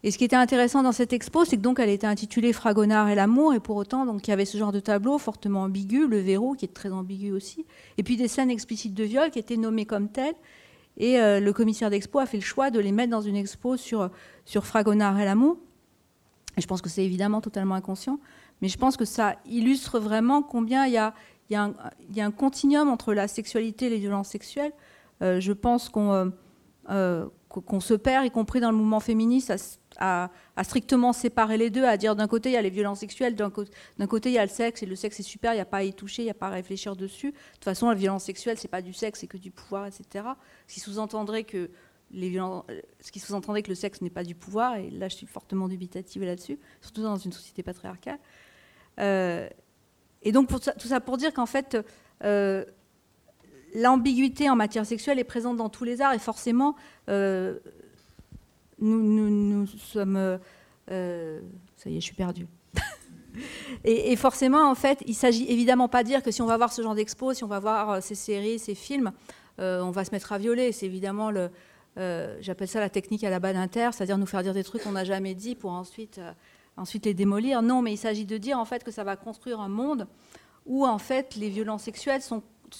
Et ce qui était intéressant dans cette expo, c'est que donc elle était intitulée Fragonard et l'amour, et pour autant, donc il y avait ce genre de tableau fortement ambigu, le verrou qui est très ambigu aussi, et puis des scènes explicites de viol qui étaient nommées comme telles. Et euh, le commissaire d'expo a fait le choix de les mettre dans une expo sur, sur Fragonard et l'amour. Et je pense que c'est évidemment totalement inconscient, mais je pense que ça illustre vraiment combien il y a, y a, un, continuum entre la sexualité et les violences sexuelles. Euh, je pense qu'on euh, qu'on se perd, y compris dans le mouvement féministe, strictement séparer les deux, à dire d'un côté il y a les violences sexuelles, d'un côté il y a le sexe, et le sexe est super, il n'y a pas à y toucher, il n'y a pas à réfléchir dessus. De toute façon, la violence sexuelle, c'est pas du sexe, c'est que du pouvoir, etc. Ce qui sous-entendrait que les sous-entendrait que le sexe n'est pas du pouvoir, et là je suis fortement dubitative là-dessus, surtout dans une société patriarcale. Euh, et donc tout ça pour dire qu'en fait, euh, l'ambiguïté en matière sexuelle est présente dans tous les arts et forcément, euh, nous, sommes... Euh, ça y est, je suis perdue. et, forcément, en fait, il s'agit évidemment pas de dire que si on va voir ce genre d'expo, si on va voir euh, ces séries, ces films, on va se mettre à violer. C'est évidemment le... J'appelle ça la technique à la bas d'inter, c'est-à-dire nous faire dire des trucs qu'on n'a jamais dit pour ensuite, ensuite les démolir. Non, mais il s'agit de dire en fait que ça va construire un monde où en fait les violences sexuelles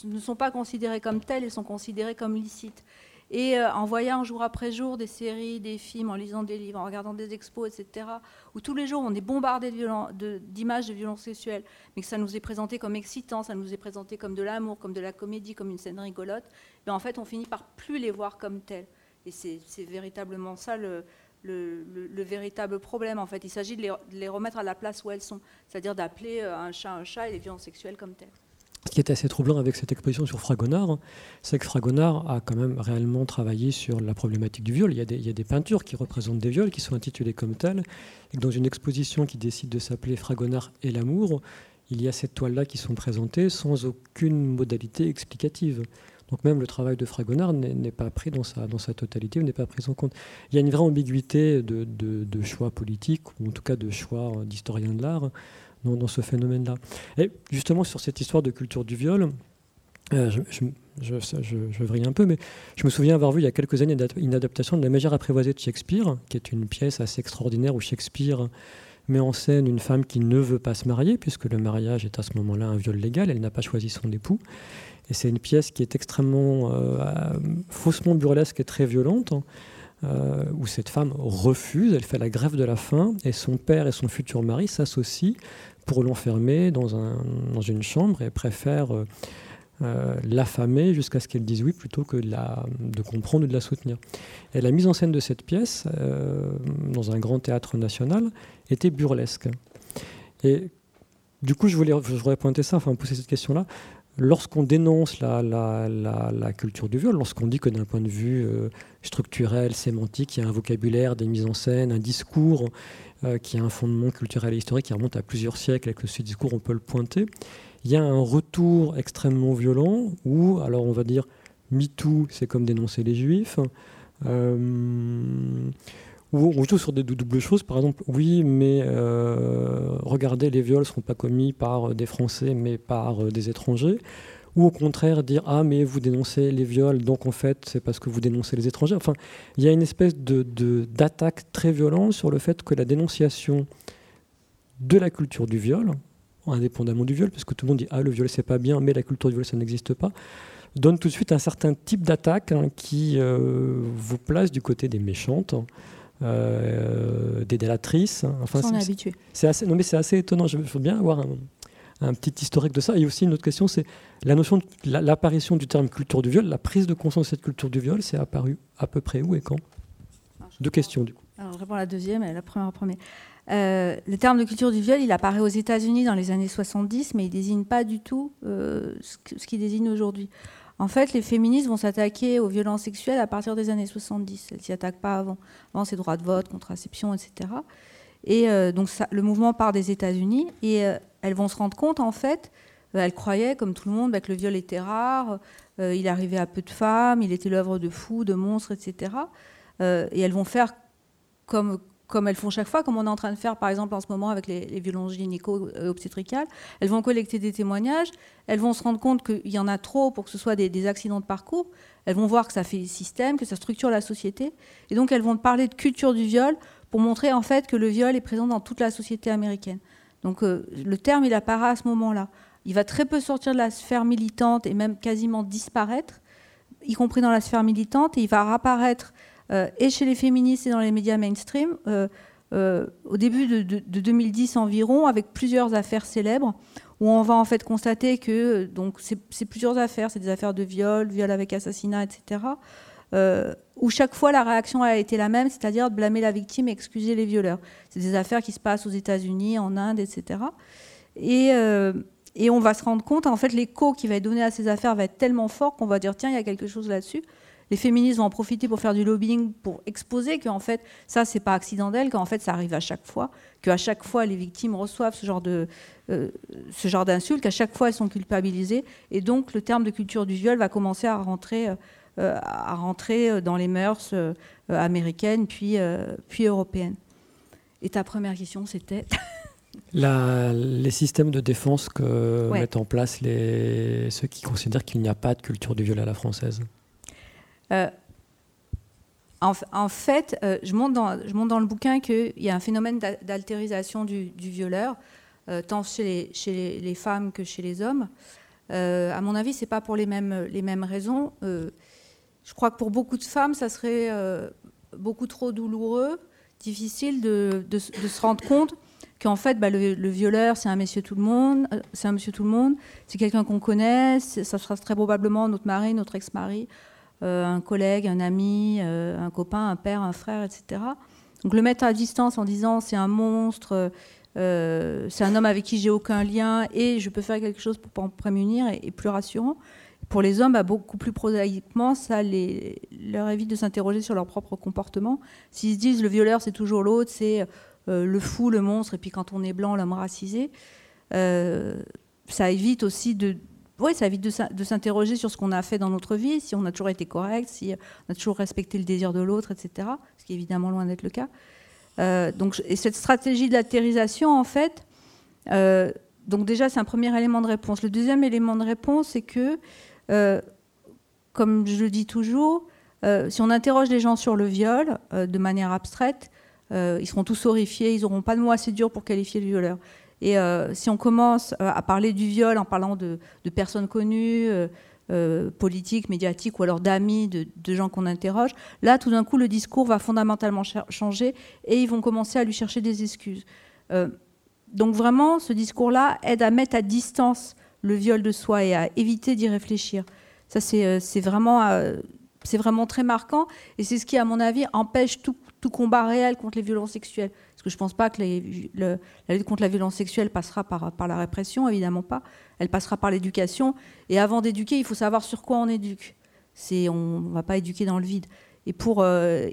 ne sont pas considérées comme telles, elles sont considérées comme licites. Et euh, en voyant jour après jour des séries, des films, en lisant des livres, en regardant des expos, etc., où tous les jours on est bombardé d'images de, violences sexuelles, mais que ça nous est présenté comme excitant, ça nous est présenté comme de l'amour, comme de la comédie, comme une scène rigolote, mais en fait on finit par plus les voir comme telles. Et c'est véritablement ça le, le, véritable problème. En fait, il s'agit de, de les, remettre à la place où elles sont, c'est-à-dire d'appeler euh, un chat un chat et les violences sexuelles comme telles. Ce qui est assez troublant avec cette exposition sur Fragonard, c'est que Fragonard a quand même réellement travaillé sur la problématique du viol. Il y, a des, peintures qui représentent des viols, qui sont intitulées comme telles. Dans une exposition qui décide de s'appeler Fragonard et l'amour, il y a ces toiles-là qui sont présentées sans aucune modalité explicative. Donc même le travail de Fragonard n'est pas pris dans sa, dans sa totalité, n'est pas pris en compte. Il y a une vraie ambiguïté de, de, choix politiques, ou en tout cas de choix d'historiens de l'art, dans, ce phénomène-là. Et justement, sur cette histoire de culture du viol, euh, je, je, je, un peu, mais je me souviens avoir vu il y a quelques années une adaptation de La Mégère apprivoisée de Shakespeare, qui est une pièce assez extraordinaire où Shakespeare met en scène une femme qui ne veut pas se marier, puisque le mariage est à ce moment-là un viol légal, elle n'a pas choisi son époux. Et c'est une pièce qui est extrêmement euh, faussement burlesque et très violente. Euh, où cette femme refuse, elle fait la grève de la faim, et son père et son futur mari s'associent pour l'enfermer dans, un, dans, une chambre et préfèrent euh, euh, l'affamer jusqu'à ce qu'elle dise oui plutôt que de, la, comprendre ou de la soutenir. Et la mise en scène de cette pièce, dans un grand théâtre national, était burlesque. Et du coup, je voulais, je voudrais pointer ça, enfin poser cette question-là lorsqu'on dénonce la, culture du viol, lorsqu'on dit que d'un point de vue euh, structurel, sémantique, il y a un vocabulaire, des mises en scène, un discours euh, qui a un fondement culturel et historique qui remonte à plusieurs siècles et que ce discours, on peut le pointer, il y a un retour extrêmement violent où, alors on va dire, MeToo, c'est comme dénoncer les juifs. Euh, où on joue sur des doubles choses. Par exemple, oui, mais euh, regardez, les viols ne seront pas commis par des Français, mais par euh, des étrangers. Ou au contraire, dire Ah, mais vous dénoncez les viols, donc en fait, c'est parce que vous dénoncez les étrangers. Enfin, il y a une espèce d'attaque très violente sur le fait que la dénonciation de la culture du viol, indépendamment du viol, parce que tout le monde dit Ah, le viol, c'est pas bien, mais la culture du viol, ça n'existe pas donne tout de suite un certain type d'attaque hein, qui euh, vous place du côté des méchantes, euh, des délatrices. Enfin, on est, habitué. C'est assez, non mais c'est assez étonnant. Je veux bien avoir un, petit historique de ça. Et aussi une autre question, c'est la notion de l'apparition du terme culture du viol, la prise de conscience de cette culture du viol, c'est apparu à peu près où et quand? Deux questions du coup. Alors, je réponds à la deuxième et la première première. Euh, le terme de culture du viol, il apparaît aux États-Unis dans les années 70, mais il désigne pas du tout euh, ce qu'il désigne aujourd'hui. En fait, les féministes vont s'attaquer aux violences sexuelles à partir des années 70. Elles s'y attaquent pas avant. Avant, c'est droit de vote, contraception, etc. Et euh, donc, le mouvement part des États-Unis et elles vont se rendre compte, en fait, elles croyaient, comme tout le monde, bah, que le viol était rare, il arrivait à peu de femmes, il était l'œuvre de fous, de monstres, etc. et elles vont faire comme comme elles font chaque fois, comme on est en train de faire par exemple en ce moment avec les, violences gynéco-obstétricales. Elles vont collecter des témoignages, elles vont se rendre compte qu'il y en a trop pour que ce soit des, accidents de parcours, elles vont voir que ça fait système, que ça structure la société, et donc elles vont parler de culture du viol pour montrer en fait que le viol est présent dans toute la société américaine. Donc euh, le terme, il apparaît à ce moment-là. Il va très peu sortir de la sphère militante et même quasiment disparaître, y compris dans la sphère militante, et il va réapparaître euh, et chez les féministes et dans les médias mainstream, euh, euh, au début de, 2010 environ, avec plusieurs affaires célèbres, où on va en fait constater que donc c'est plusieurs affaires, c'est des affaires de viol, viol avec assassinat, etc. où chaque fois la réaction a été la même, c'est-à-dire de blâmer la victime et excuser les violeurs. C'est des affaires qui se passent aux États-Unis, en Inde, etc. Et, et, on va se rendre compte, en fait, l'écho qui va être donné à ces affaires va être tellement fort qu'on va dire tiens, il y a quelque chose là-dessus les féministes vont en profiter pour faire du lobbying, pour exposer qu'en fait, ça, c'est pas accidentel, qu'en fait, ça arrive à chaque fois, qu'à chaque fois, les victimes reçoivent ce genre de, euh, ce genre d'insultes, qu'à chaque fois, elles sont culpabilisées. Et donc, le terme de culture du viol va commencer à rentrer, euh, à rentrer dans les mœurs euh, américaines, puis, puis européennes. Et ta première question, c'était? Les systèmes de défense que mettent en place les, ceux qui considèrent qu'il n'y a pas de culture du viol à la française. Euh, en, fait, euh, je, montre dans, le bouquin qu'il y a un phénomène d'altérisation du, violeur, euh, tant chez, les, femmes que chez les hommes. à mon avis, ce n'est pas pour les mêmes, les mêmes raisons. je crois que pour beaucoup de femmes, ça serait beaucoup trop douloureux, difficile de, de, se rendre compte qu'en fait, bah, le, le, violeur, c'est un monsieur tout le monde, c'est un monsieur tout le monde, c'est quelqu'un qu'on connaît, ça sera très probablement notre mari, notre ex-mari. Euh, un collègue, un ami, euh, un copain, un père, un frère, etc. Donc le mettre à distance en disant c'est un monstre, euh, c'est un homme avec qui j'ai aucun lien et je peux faire quelque chose pour en prémunir est, plus rassurant. Pour les hommes, bah, beaucoup plus prosaïquement, ça les, leur évite de s'interroger sur leur propre comportement. S'ils se disent le violeur c'est toujours l'autre, c'est le fou, le monstre, et puis quand on est blanc, l'homme racisé, ça évite aussi de, oui, ça évite de s'interroger sur ce qu'on a fait dans notre vie, si on a toujours été correct, si on a toujours respecté le désir de l'autre, etc. Ce qui est évidemment loin d'être le cas. Euh, donc, et cette stratégie d'altérisation, en fait, euh, donc déjà, c'est un premier élément de réponse. Le deuxième élément de réponse, c'est que, euh, comme je le dis toujours, si on interroge les gens sur le viol de manière abstraite, ils seront tous horrifiés, ils n'auront pas de mots assez durs pour qualifier le violeur. Et euh, si on commence euh, à parler du viol en parlant de, personnes connues, euh, politiques, médiatiques ou alors d'amis, de, gens qu'on interroge, là, tout d'un coup, le discours va fondamentalement changer et ils vont commencer à lui chercher des excuses. donc vraiment, ce discours-là aide à mettre à distance le viol de soi et à éviter d'y réfléchir. Ça, c'est vraiment, très marquant et c'est ce qui, à mon avis, empêche tout combat réel contre les violences sexuelles je ne pense pas que la lutte contre la violence sexuelle passera par, la répression, évidemment pas. Elle passera par l'éducation. Et avant d'éduquer, il faut savoir sur quoi on éduque. On ne va pas éduquer dans le vide. Et, euh,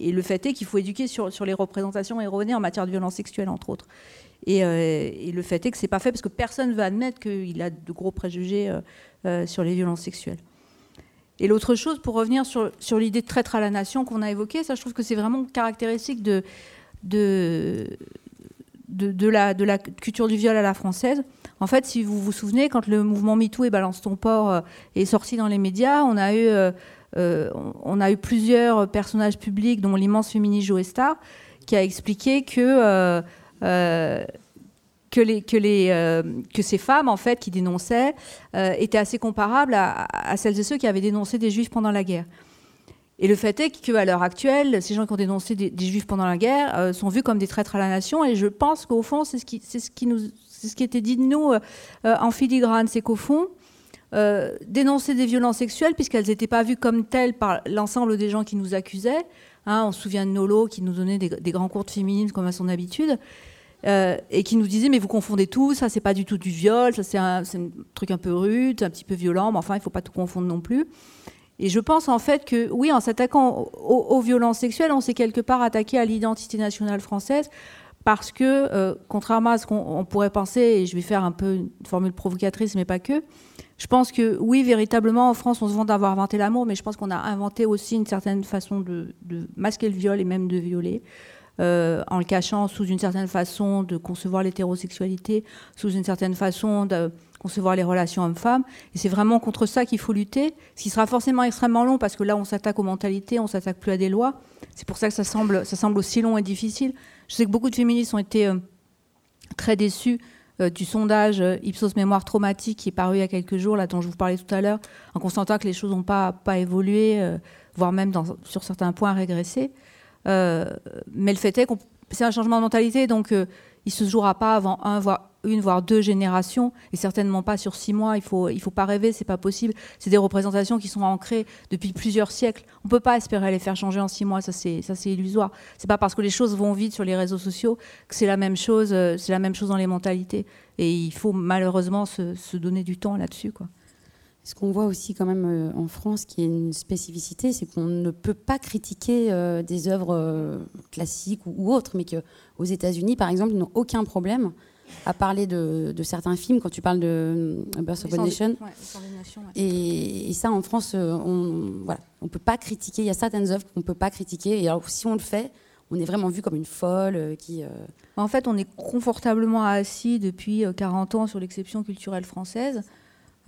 le fait est qu'il faut éduquer sur, les représentations erronées en matière de violence sexuelle, entre autres. Et, euh, le fait est que ce n'est pas fait parce que personne ne veut admettre qu'il a de gros préjugés euh, sur les violences sexuelles. Et l'autre chose, pour revenir sur l'idée de traître à la nation qu'on a évoquée, ça je trouve que c'est vraiment caractéristique de, de, de, la, de la culture du viol à la française. En fait, si vous vous souvenez, quand le mouvement MeToo et Balance ton port euh, est sorti dans les médias, on a eu, euh, euh, on a eu plusieurs personnages publics, dont l'immense féministe Joe Star, qui a expliqué que, que, les, que, les, que ces femmes, en fait, qui dénonçaient, étaient assez comparables à, à, celles et ceux qui avaient dénoncé des juifs pendant la guerre. Et le fait est qu'à l'heure actuelle, ces gens qui ont dénoncé des, juifs pendant la guerre euh, sont vus comme des traîtres à la nation. Et je pense qu'au fond, c'est ce qui, était dit de nous euh, en filigrane, c'est qu'au fond, dénoncer des violences sexuelles puisqu'elles n'étaient pas vues comme telles par l'ensemble des gens qui nous accusaient. Hein, on se souvient de Nolo qui nous donnait des, grands cours de féminisme comme à son habitude. Euh, et qui nous disait mais vous confondez tout, ça c'est pas du tout du viol, ça c'est un, truc un peu rude, un petit peu violent, mais enfin il faut pas tout confondre non plus. Et je pense en fait que oui, en s'attaquant aux, violences sexuelles, on s'est quelque part attaqué à l'identité nationale française parce que, euh, contrairement à ce qu'on pourrait penser, et je vais faire un peu une formule provocatrice, mais pas que, je pense que oui, véritablement, en France, on se vante d'avoir inventé l'amour, mais je pense qu'on a inventé aussi une certaine façon de, masquer le viol et même de violer. Euh, en le cachant sous une certaine façon de concevoir l'hétérosexualité, sous une certaine façon de concevoir les relations hommes-femmes. Et c'est vraiment contre ça qu'il faut lutter, ce qui sera forcément extrêmement long parce que là, on s'attaque aux mentalités, on s'attaque plus à des lois. C'est pour ça que ça semble, ça semble aussi long et difficile. Je sais que beaucoup de féministes ont été euh, très déçus euh, du sondage Ipsos Mémoire Traumatique qui est paru il y a quelques jours, là dont je vous parlais tout à l'heure, en constatant que les choses n'ont pas, pas évolué, voire même sur certains points régressé. Euh, mais le fait est que c'est un changement de mentalité, donc euh, il ne se jouera pas avant un, voire une, voire deux générations, et certainement pas sur six mois. Il faut, il faut pas rêver, c'est pas possible. C'est des représentations qui sont ancrées depuis plusieurs siècles. On peut pas espérer les faire changer en six mois, ça c'est, ça c'est illusoire. C'est pas parce que les choses vont vite sur les réseaux sociaux que c'est la même chose, euh, c'est la même chose dans les mentalités. Et il faut malheureusement se, donner du temps là-dessus, quoi. Ce qu'on voit aussi quand même euh, en France, qui est une spécificité, c'est qu'on ne peut pas critiquer euh, des œuvres classiques ou, autres, mais qu'aux États-Unis, par exemple, ils n'ont aucun problème à parler de, certains films quand tu parles de Birth of a Nation. et, ça, en France, on voilà, on peut pas critiquer. Il y a certaines œuvres qu'on ne peut pas critiquer. Et alors, si on le fait, on est vraiment vu comme une folle qui. En fait, on est confortablement assis depuis 40 ans sur l'exception culturelle française.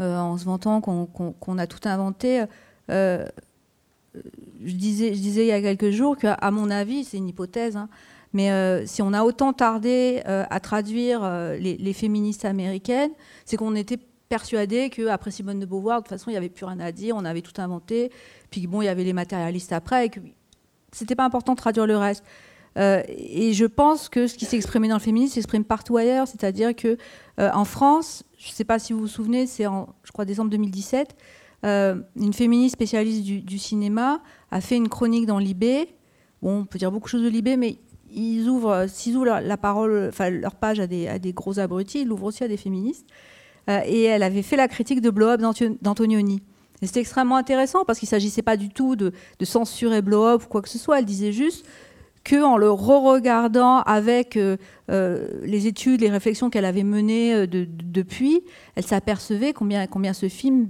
Euh, en se vantant qu'on a tout inventé. Euh, je, disais, je disais il y a quelques jours qu'à mon avis, c'est une hypothèse, hein, mais euh, si on a autant tardé à traduire les, féministes américaines, c'est qu'on était persuadé qu'après Simone de Beauvoir, de toute façon, il n'y avait plus rien à dire, on avait tout inventé, puis bon, il y avait les matérialistes après, et que c'était pas important de traduire le reste. et je pense que ce qui s'est exprimé dans le féminisme s'exprime partout ailleurs, c'est-à-dire que en France, je ne sais pas si vous vous souvenez, c'est en, je crois, décembre 2017, euh, une féministe spécialiste du, cinéma a fait une chronique dans Libé. Bon, on peut dire beaucoup de choses de Libé, mais ils ouvrent, s'ils ouvrent la, parole, enfin leur page à des, gros abrutis, ils l'ouvrent aussi à des féministes. Euh, et elle avait fait la critique de Blow Up d'Antonioni. Et c'était extrêmement intéressant parce qu'il ne s'agissait pas du tout de, censurer Blow Up ou quoi que ce soit. Elle disait juste qu'en le re-regardant avec euh, euh, les études, les réflexions qu'elle avait menées euh, depuis, elle s'apercevait combien, ce film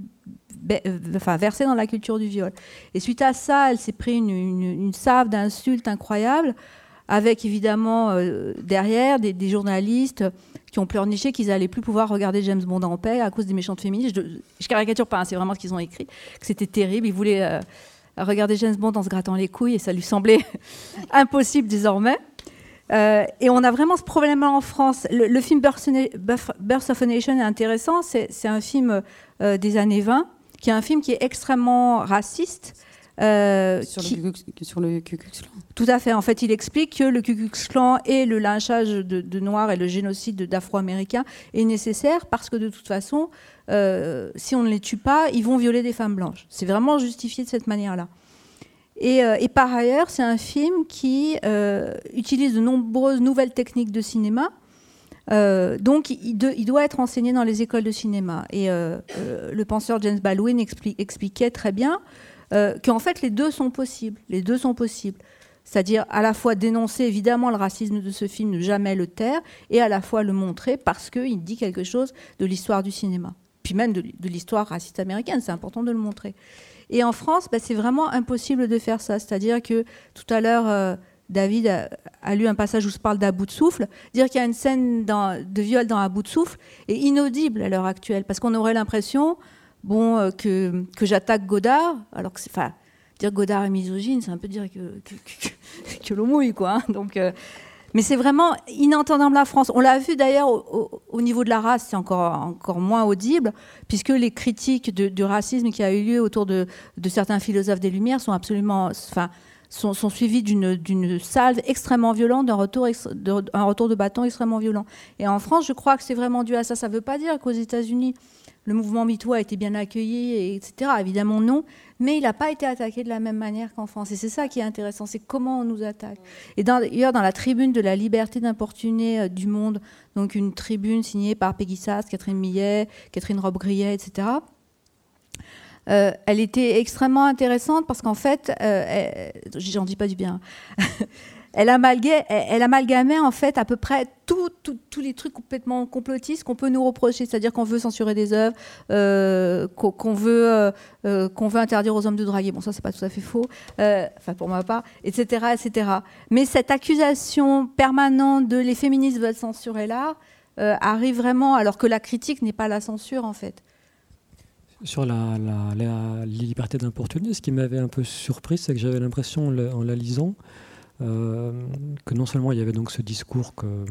enfin, dans la culture du viol. Et suite à ça, elle s'est pris une, une, salve d'insultes incroyables, avec évidemment derrière des, journalistes qui ont pleurniché qu'ils n'allaient plus pouvoir regarder James Bond en paix à cause des méchantes féministes. Je, je caricature pas, hein, c'est vraiment ce qu'ils ont écrit, que c'était terrible. Ils voulaient regarder James Bond en se grattant les couilles et ça lui semblait impossible désormais. Euh, et on a vraiment ce problème-là en France. Le, film Birth of a Nation est intéressant. C'est un film euh, des années 20, qui est un film qui est extrêmement raciste. Euh, sur, le, sur, le, Ku Klux Klan. Tout à fait. En fait, il explique que le Ku Klux Klan et le lynchage de, de Noirs et le génocide d'Afro-Américains est nécessaire parce que de toute façon, euh, si on ne les tue pas, ils vont violer des femmes blanches. C'est vraiment justifié de cette manière-là. Et, euh, par ailleurs, c'est un film qui utilise de nombreuses nouvelles techniques de cinéma. donc, il, doit être enseigné dans les écoles de cinéma. Et le penseur James Baldwin expliquait très bien qu'en fait, les deux sont possibles. Les deux sont possibles. C'est-à-dire à la fois dénoncer évidemment le racisme de ce film, ne jamais le taire, et à la fois le montrer parce qu'il dit quelque chose de l'histoire du cinéma puis même de, l'histoire raciste américaine, c'est important de le montrer. Et en France, bah, c'est vraiment impossible de faire ça. C'est-à-dire que tout à l'heure, euh, David a, lu un passage où se parle d'à bout de souffle. Dire qu'il y a une scène de viol dans à bout de souffle est inaudible à l'heure actuelle, parce qu'on aurait l'impression bon, euh, que, que j'attaque Godard, alors que c'est. Enfin, dire Godard est misogyne, c'est un peu dire que, que, l'on mouille, quoi. Hein. Donc. Euh, mais c'est vraiment inentendable la France. On l'a vu d'ailleurs au, niveau de la race, c'est encore, encore moins audible, puisque les critiques du racisme qui a eu lieu autour de, certains philosophes des Lumières sont absolument, enfin, sont, suivies d'une salve extrêmement violente, d'un retour, retour de bâton extrêmement violent. Et en France, je crois que c'est vraiment dû à ça. Ça ne veut pas dire qu'aux États-Unis, le mouvement MeToo a été bien accueilli, etc. Évidemment, non. Mais il n'a pas été attaqué de la même manière qu'en France. Et c'est ça qui est intéressant, c'est comment on nous attaque. Et d'ailleurs, dans la tribune de la liberté d'importuner euh, du monde, donc une tribune signée par Peggy Sass, Catherine Millet, Catherine Robe-Grillet, etc., euh, elle était extrêmement intéressante parce qu'en fait, euh, j'en dis pas du bien, elle, amalgamait, en fait à peu près tous les trucs complètement complotistes qu'on peut nous reprocher, c'est-à-dire qu'on veut censurer des œuvres, euh, qu'on veut, qu'on veut interdire aux hommes de draguer. Bon, ça c'est pas tout à fait faux, enfin pour ma part, etc., etc. Mais cette accusation permanente de les féministes veulent censurer l'art arrive vraiment alors que la critique n'est pas la censure en fait. Sur la, liberté d'importuner, ce qui m'avait un peu surpris, c'est que j'avais l'impression en la lisant euh, que non seulement il y avait donc ce discours que,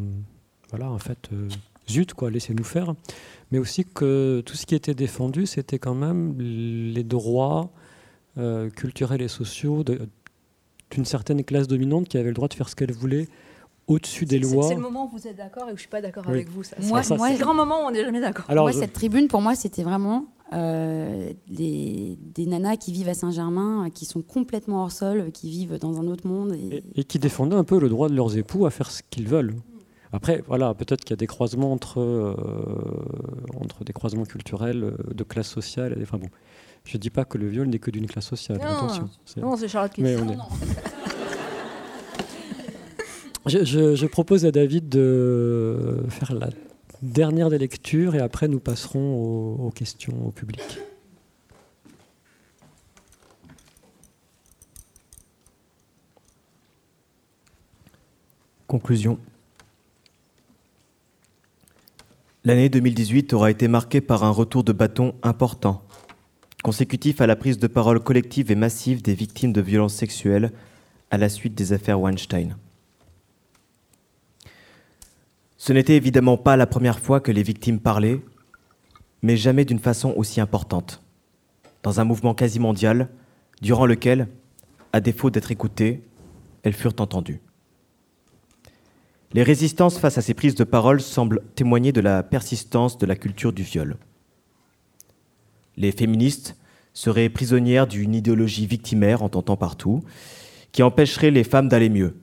voilà, en fait, euh, zut, quoi, laissez-nous faire, mais aussi que tout ce qui était défendu, c'était quand même les droits euh, culturels et sociaux d'une certaine classe dominante qui avait le droit de faire ce qu'elle voulait au-dessus des lois. C'est le moment où vous êtes d'accord et où je suis pas d'accord avec vous. Ça. Moi, c'est le grand moment où on n'est jamais d'accord. Moi, cette tribune, pour moi, c'était vraiment euh, des, nanas qui vivent à Saint-Germain, qui sont complètement hors sol, qui vivent dans un autre monde. Et, qui défendaient un peu le droit de leurs époux à faire ce qu'ils veulent. Après, voilà, peut-être qu'il y a des croisements entre, euh, entre des croisements culturels, euh, de classe sociale. Enfin bon, je dis pas que le viol n'est que d'une classe sociale. Non, attention. Non, c'est Charlotte qui je, propose à David de faire la dernière des lectures et après nous passerons aux, questions au public. Conclusion. L'année 2018 aura été marquée par un retour de bâton important, consécutif à la prise de parole collective et massive des victimes de violences sexuelles à la suite des affaires Weinstein. Ce n'était évidemment pas la première fois que les victimes parlaient, mais jamais d'une façon aussi importante, dans un mouvement quasi mondial, durant lequel, à défaut d'être écoutées, elles furent entendues. Les résistances face à ces prises de parole semblent témoigner de la persistance de la culture du viol. Les féministes seraient prisonnières d'une idéologie victimaire, entendant partout, qui empêcherait les femmes d'aller mieux.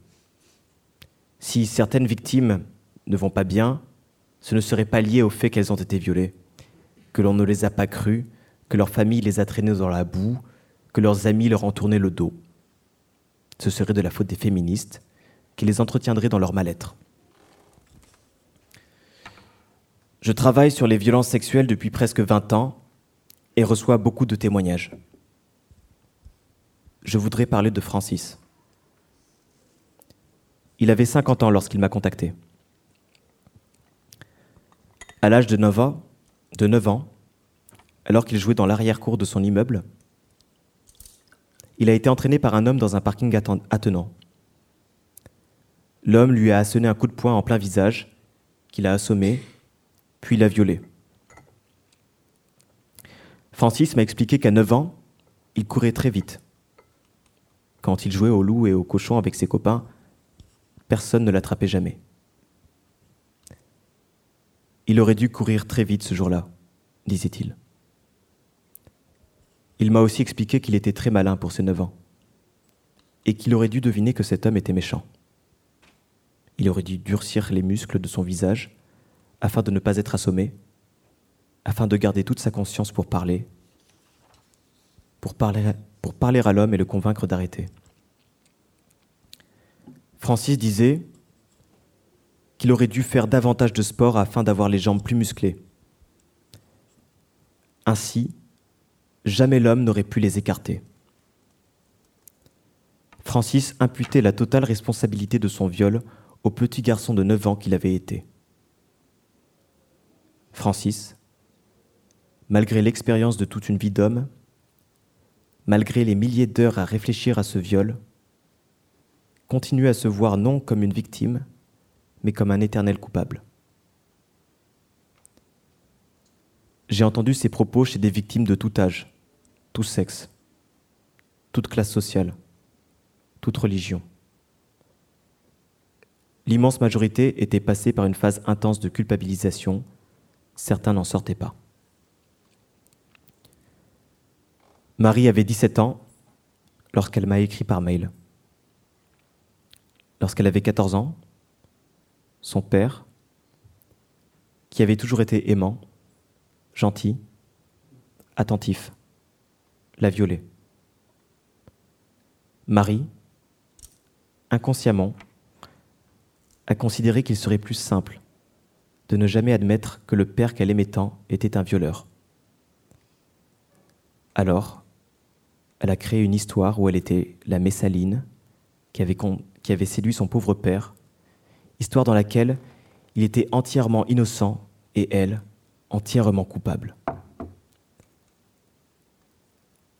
Si certaines victimes ne vont pas bien, ce ne serait pas lié au fait qu'elles ont été violées, que l'on ne les a pas crues, que leur famille les a traînées dans la boue, que leurs amis leur ont tourné le dos. Ce serait de la faute des féministes, qui les entretiendraient dans leur mal-être. Je travaille sur les violences sexuelles depuis presque 20 ans et reçois beaucoup de témoignages. Je voudrais parler de Francis. Il avait 50 ans lorsqu'il m'a contacté. À l'âge de 9 ans, de 9 ans, alors qu'il jouait dans l'arrière-cour de son immeuble, il a été entraîné par un homme dans un parking attenant. L'homme lui a asséné un coup de poing en plein visage, qu'il a assommé, puis l'a violé. Francis m'a expliqué qu'à 9 ans, il courait très vite. Quand il jouait au loup et au cochon avec ses copains, personne ne l'attrapait jamais. Il aurait dû courir très vite ce jour-là, disait-il. Il, m'a aussi expliqué qu'il était très malin pour ses neuf ans, et qu'il aurait dû deviner que cet homme était méchant. Il aurait dû durcir les muscles de son visage afin de ne pas être assommé, afin de garder toute sa conscience pour parler, pour parler, pour parler à l'homme et le convaincre d'arrêter. Francis disait qu'il aurait dû faire davantage de sport afin d'avoir les jambes plus musclées. Ainsi, jamais l'homme n'aurait pu les écarter. Francis imputait la totale responsabilité de son viol au petit garçon de 9 ans qu'il avait été. Francis, malgré l'expérience de toute une vie d'homme, malgré les milliers d'heures à réfléchir à ce viol, continue à se voir non comme une victime, mais comme un éternel coupable. J'ai entendu ces propos chez des victimes de tout âge, tout sexe, toute classe sociale, toute religion. L'immense majorité était passée par une phase intense de culpabilisation, certains n'en sortaient pas. Marie avait 17 ans lorsqu'elle m'a écrit par mail. Lorsqu'elle avait 14 ans, son père, qui avait toujours été aimant, gentil, attentif, l'a violée. Marie, inconsciemment, a considéré qu'il serait plus simple de ne jamais admettre que le père qu'elle aimait tant était un violeur. Alors, elle a créé une histoire où elle était la Messaline qui avait, qui avait séduit son pauvre père, histoire dans laquelle il était entièrement innocent et elle entièrement coupable.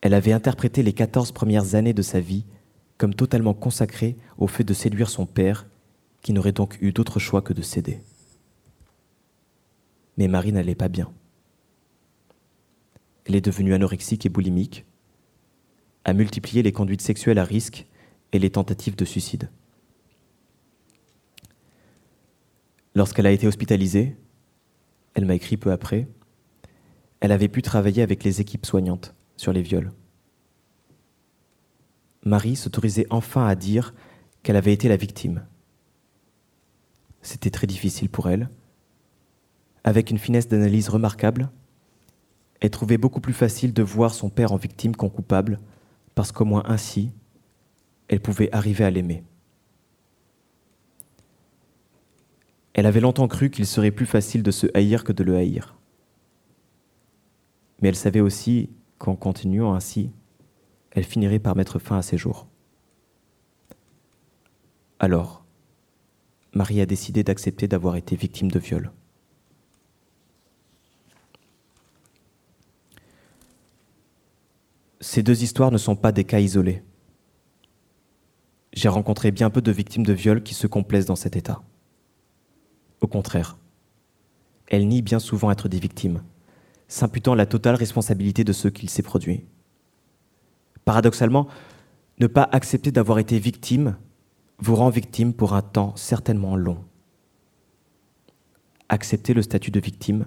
Elle avait interprété les 14 premières années de sa vie comme totalement consacrées au fait de séduire son père, qui n'aurait donc eu d'autre choix que de céder. Mais Marie n'allait pas bien. Elle est devenue anorexique et boulimique, a multiplié les conduites sexuelles à risque et les tentatives de suicide. Lorsqu'elle a été hospitalisée, elle m'a écrit peu après, elle avait pu travailler avec les équipes soignantes sur les viols. Marie s'autorisait enfin à dire qu'elle avait été la victime. C'était très difficile pour elle. Avec une finesse d'analyse remarquable, elle trouvait beaucoup plus facile de voir son père en victime qu'en coupable, parce qu'au moins ainsi, elle pouvait arriver à l'aimer. Elle avait longtemps cru qu'il serait plus facile de se haïr que de le haïr. Mais elle savait aussi qu'en continuant ainsi, elle finirait par mettre fin à ses jours. Alors, Marie a décidé d'accepter d'avoir été victime de viol. Ces deux histoires ne sont pas des cas isolés. J'ai rencontré bien peu de victimes de viol qui se complaisent dans cet état. Au contraire, elles nient bien souvent être des victimes, s'imputant la totale responsabilité de ce qu'il s'est produit. Paradoxalement, ne pas accepter d'avoir été victime vous rend victime pour un temps certainement long. Accepter le statut de victime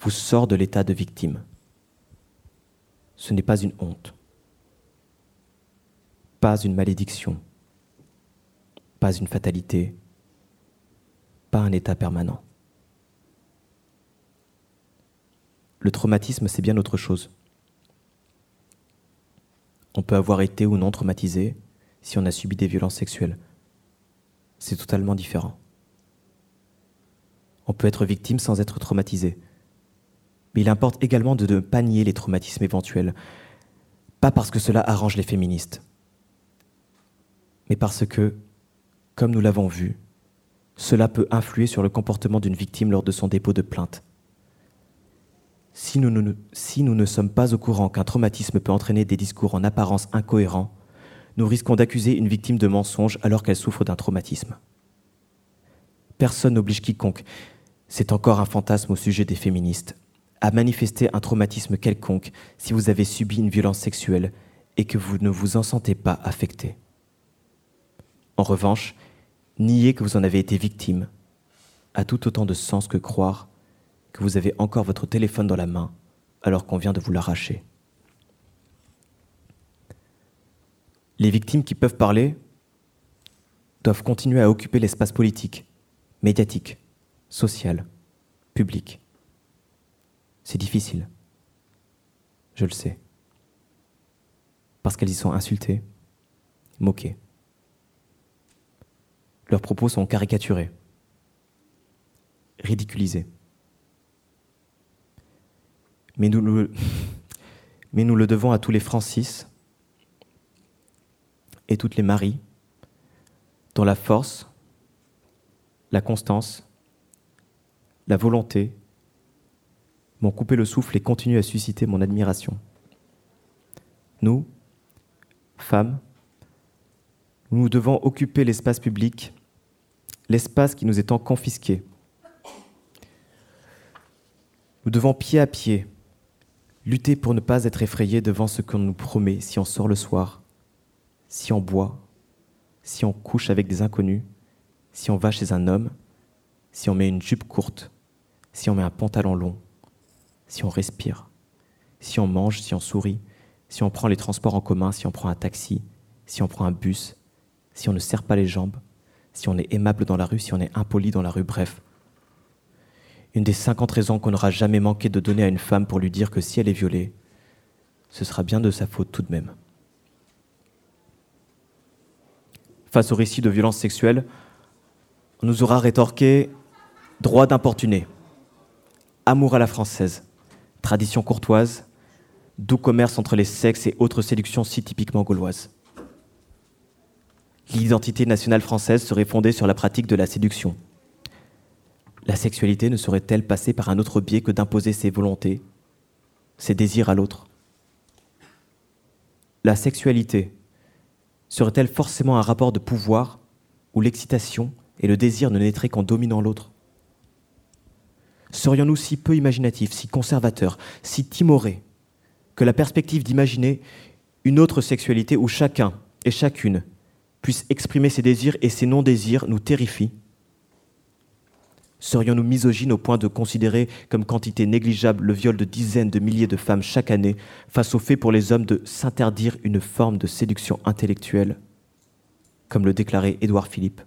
vous sort de l'état de victime. Ce n'est pas une honte, pas une malédiction, pas une fatalité, pas un état permanent. Le traumatisme, c'est bien autre chose. On peut avoir été ou non traumatisé si on a subi des violences sexuelles. C'est totalement différent. On peut être victime sans être traumatisé. Mais il importe également de ne pas nier les traumatismes éventuels. Pas parce que cela arrange les féministes, mais parce que, comme nous l'avons vu, cela peut influer sur le comportement d'une victime lors de son dépôt de plainte. Si nous, ne, sommes pas au courant qu'un traumatisme peut entraîner des discours en apparence incohérents, nous risquons d'accuser une victime de mensonge alors qu'elle souffre d'un traumatisme. Personne n'oblige quiconque, c'est encore un fantasme au sujet des féministes, à manifester un traumatisme quelconque si vous avez subi une violence sexuelle et que vous ne vous en sentez pas affecté. En revanche, nier que vous en avez été victime a tout autant de sens que croire que vous avez encore votre téléphone dans la main alors qu'on vient de vous l'arracher. Les victimes qui peuvent parler doivent continuer à occuper l'espace politique, médiatique, social, public. C'est difficile. Je le sais. Parce qu'elles y sont insultées, moquées. Leurs propos sont caricaturés, ridiculisés. Mais nous le, mais nous le devons à tous les Francis et toutes les Maries dont la force, la constance, la volonté m'ont coupé le souffle et continuent à susciter mon admiration. Nous, femmes, nous devons occuper l'espace public, l'espace qui nous étant confisqué. Nous devons pied à pied lutter pour ne pas être effrayés devant ce qu'on nous promet si on sort le soir, si on boit, si on couche avec des inconnus, si on va chez un homme, si on met une jupe courte, si on met un pantalon long, si on respire, si on mange, si on sourit, si on prend les transports en commun, si on prend un taxi, si on prend un bus, si on ne serre pas les jambes, si on est aimable dans la rue, si on est impoli dans la rue, bref. Une des 50 raisons qu'on n'aura jamais manqué de donner à une femme pour lui dire que si elle est violée, ce sera bien de sa faute tout de même. Face au récit de violences sexuelles, on nous aura rétorqué droit d'importuner, amour à la française, tradition courtoise, doux commerce entre les sexes et autres séductions si typiquement gauloises. L'identité nationale française serait fondée sur la pratique de la séduction. La sexualité ne serait-elle passer par un autre biais que d'imposer ses volontés, ses désirs à l'autre? La sexualité serait-elle forcément un rapport de pouvoir où l'excitation et le désir ne naîtraient qu'en dominant l'autre? Serions-nous si peu imaginatifs, si conservateurs, si timorés que la perspective d'imaginer une autre sexualité où chacun et chacune puisse exprimer ses désirs et ses non-désirs nous terrifie Serions-nous misogynes au point de considérer comme quantité négligeable le viol de dizaines de milliers de femmes chaque année face au fait pour les hommes de s'interdire une forme de séduction intellectuelle, comme le déclarait Édouard Philippe?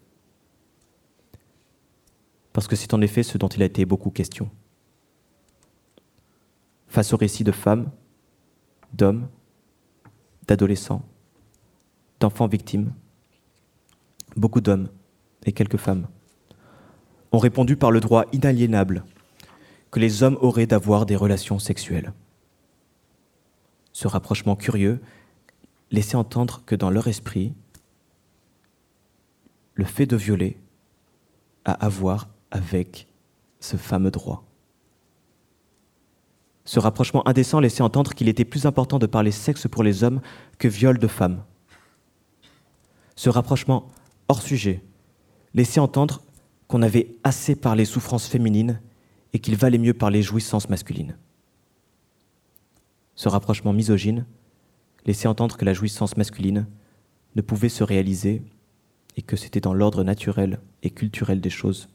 Parce que c'est en effet ce dont il a été beaucoup question. Face au récit de femmes, d'hommes, d'adolescents, d'enfants victimes, beaucoup d'hommes et quelques femmes ont répondu par le droit inaliénable que les hommes auraient d'avoir des relations sexuelles. Ce rapprochement curieux laissait entendre que dans leur esprit, le fait de violer a à voir avec ce fameux droit. Ce rapprochement indécent laissait entendre qu'il était plus important de parler sexe pour les hommes que viol de femmes. Ce rapprochement hors sujet laissait entendre qu'on avait assez parlé souffrances féminines et qu'il valait mieux parler jouissances masculines. Ce rapprochement misogyne laissait entendre que la jouissance masculine ne pouvait se réaliser et que c'était dans l'ordre naturel et culturel des choses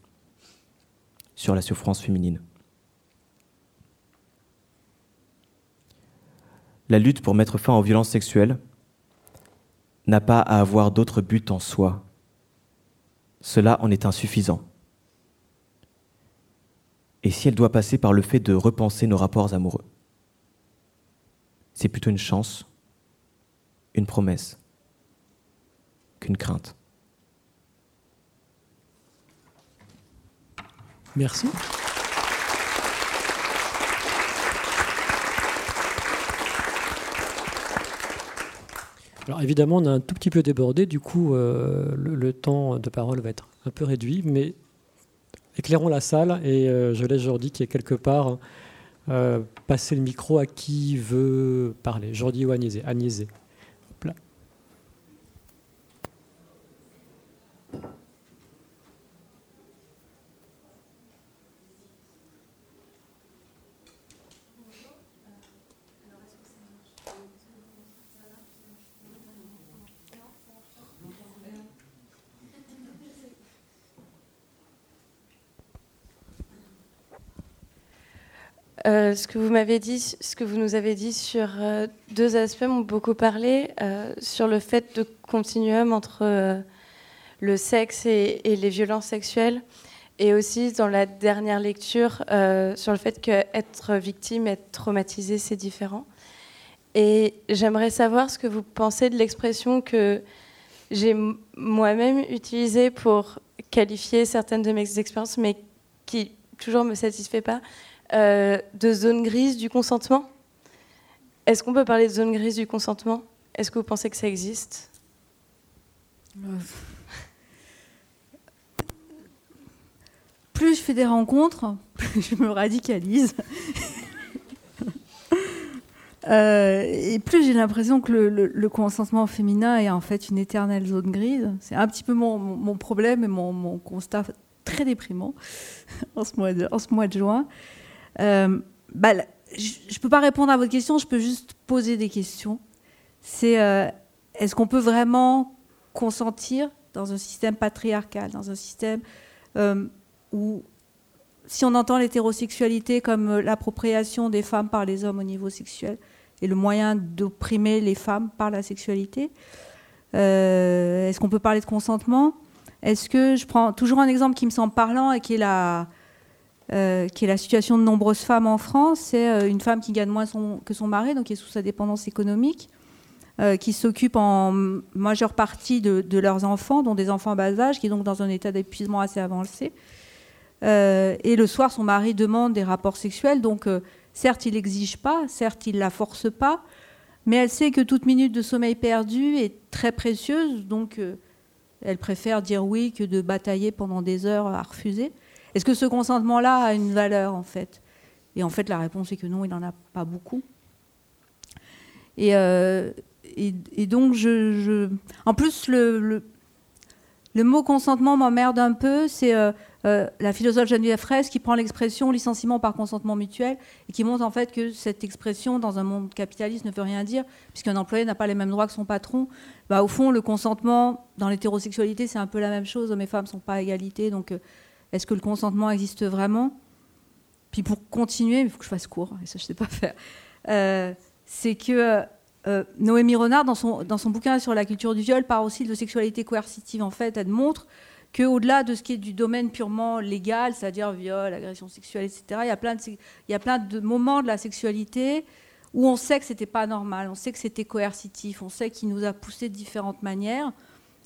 sur la souffrance féminine. La lutte pour mettre fin aux violences sexuelles n'a pas à avoir d'autre but en soi cela en est insuffisant. Et si elle doit passer par le fait de repenser nos rapports amoureux C'est plutôt une chance, une promesse, qu'une crainte. Merci. Alors évidemment, on a un tout petit peu débordé, du coup, euh, le, temps de parole va être un peu réduit, mais éclairons la salle et euh, je laisse Jordi qui est quelque part euh, passer le micro à qui veut parler. Jordi ou Agnès Agnès. Euh, ce que vous nous avez dit sur euh, deux aspects m'ont beaucoup parlé euh, sur le fait de continuum entre le sexe et, les violences sexuelles, et aussi dans la dernière lecture sur le fait qu'être victime, être traumatisé, c'est différent. Et j'aimerais savoir ce que vous pensez de l'expression que j'ai moi-même utilisée pour qualifier certaines de mes expériences, mais qui toujours me satisfait pas euh, de zone grise du consentement? Est-ce qu'on peut parler de zone grise du consentement? Est-ce que vous pensez que ça existe? Plus je fais des rencontres, plus je me radicalise. Euh, et plus j'ai l'impression que le, consentement féminin est en fait une éternelle zone grise. C'est un petit peu mon, problème et mon, constat très déprimant en ce mois de juin. Euh, bah, je ne peux pas répondre à votre question, je peux juste poser des questions. C'est euh, est-ce qu'on peut vraiment consentir dans un système patriarcal, dans un système euh, où, si on entend l'hétérosexualité comme l'appropriation des femmes par les hommes au niveau sexuel, est le moyen d'opprimer les femmes par la sexualité. Est-ce qu'on peut parler de consentement? Est-ce que je prends toujours un exemple qui me semble parlant et qui est la, qui est la situation de nombreuses femmes en France C'est une femme qui gagne moins que son mari, donc qui est sous sa dépendance économique. Euh, qui s'occupent en majeure partie de, leurs enfants, dont des enfants à bas âge, qui sont donc dans un état d'épuisement assez avancé. Euh, et le soir, son mari demande des rapports sexuels, donc euh, certes, il n'exige pas, certes, il ne la force pas, mais elle sait que toute minute de sommeil perdu est très précieuse, donc elle préfère dire oui que de batailler pendant des heures à refuser. Est-ce que ce consentement-là a une valeur, en fait? Et en fait, la réponse est que non, il n'en a pas beaucoup. Et, et, donc, je, en plus, le, mot consentement m'emmerde un peu. C'est euh, euh, la philosophe Geneviève Fraisse qui prend l'expression licenciement par consentement mutuel et qui montre en fait que cette expression dans un monde capitaliste ne veut rien dire, puisqu'un employé n'a pas les mêmes droits que son patron. Bah, au fond, le consentement dans l'hétérosexualité, c'est un peu la même chose. Hommes et femmes ne sont pas à égalité. Donc, euh, est-ce que le consentement existe vraiment? Puis pour continuer, il faut que je fasse court, et ça, je ne sais pas faire. c'est que euh, Noémie Renard, dans son, dans son bouquin sur la culture du viol, parle aussi de sexualité coercitive. En fait, elle montre qu'au-delà de ce qui est du domaine purement légal, c'est-à-dire viol, agression sexuelle, etc., il y, a plein de, il y a plein de moments de la sexualité où on sait que c'était pas normal, on sait que c'était coercitif, on sait qu'il nous a poussé de différentes manières.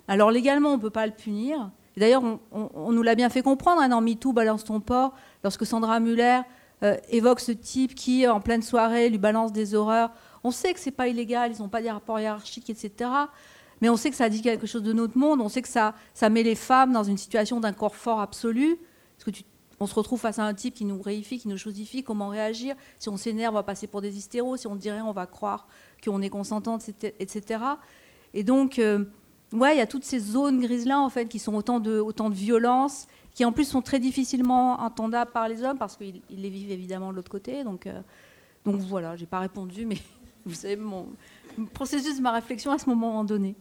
Alors légalement, on ne peut pas le punir. D'ailleurs, on, nous l'a bien fait comprendre hein, dans MeToo, balance ton porc, lorsque Sandra Muller euh, évoque ce type qui, en pleine soirée, lui balance des horreurs on sait que c'est pas illégal, ils n'ont pas des rapports hiérarchiques, etc. Mais on sait que ça dit quelque chose de notre monde, on sait que ça, met les femmes dans une situation d'un corps fort absolu. Parce que on se retrouve face à un type qui nous réifie, qui nous chosifie, comment réagir? Si on s'énerve, on va passer pour des hystéros. Si on dirait, on va croire qu'on est consentante, etc. Et donc, euh, ouais, il y a toutes ces zones grises-là, en fait, qui sont autant de, autant violences, qui en plus sont très difficilement entendables par les hommes, parce qu'ils les vivent évidemment de l'autre côté. Donc, euh, donc voilà, j'ai pas répondu, mais vous savez, mon processus, ma réflexion à ce moment donné.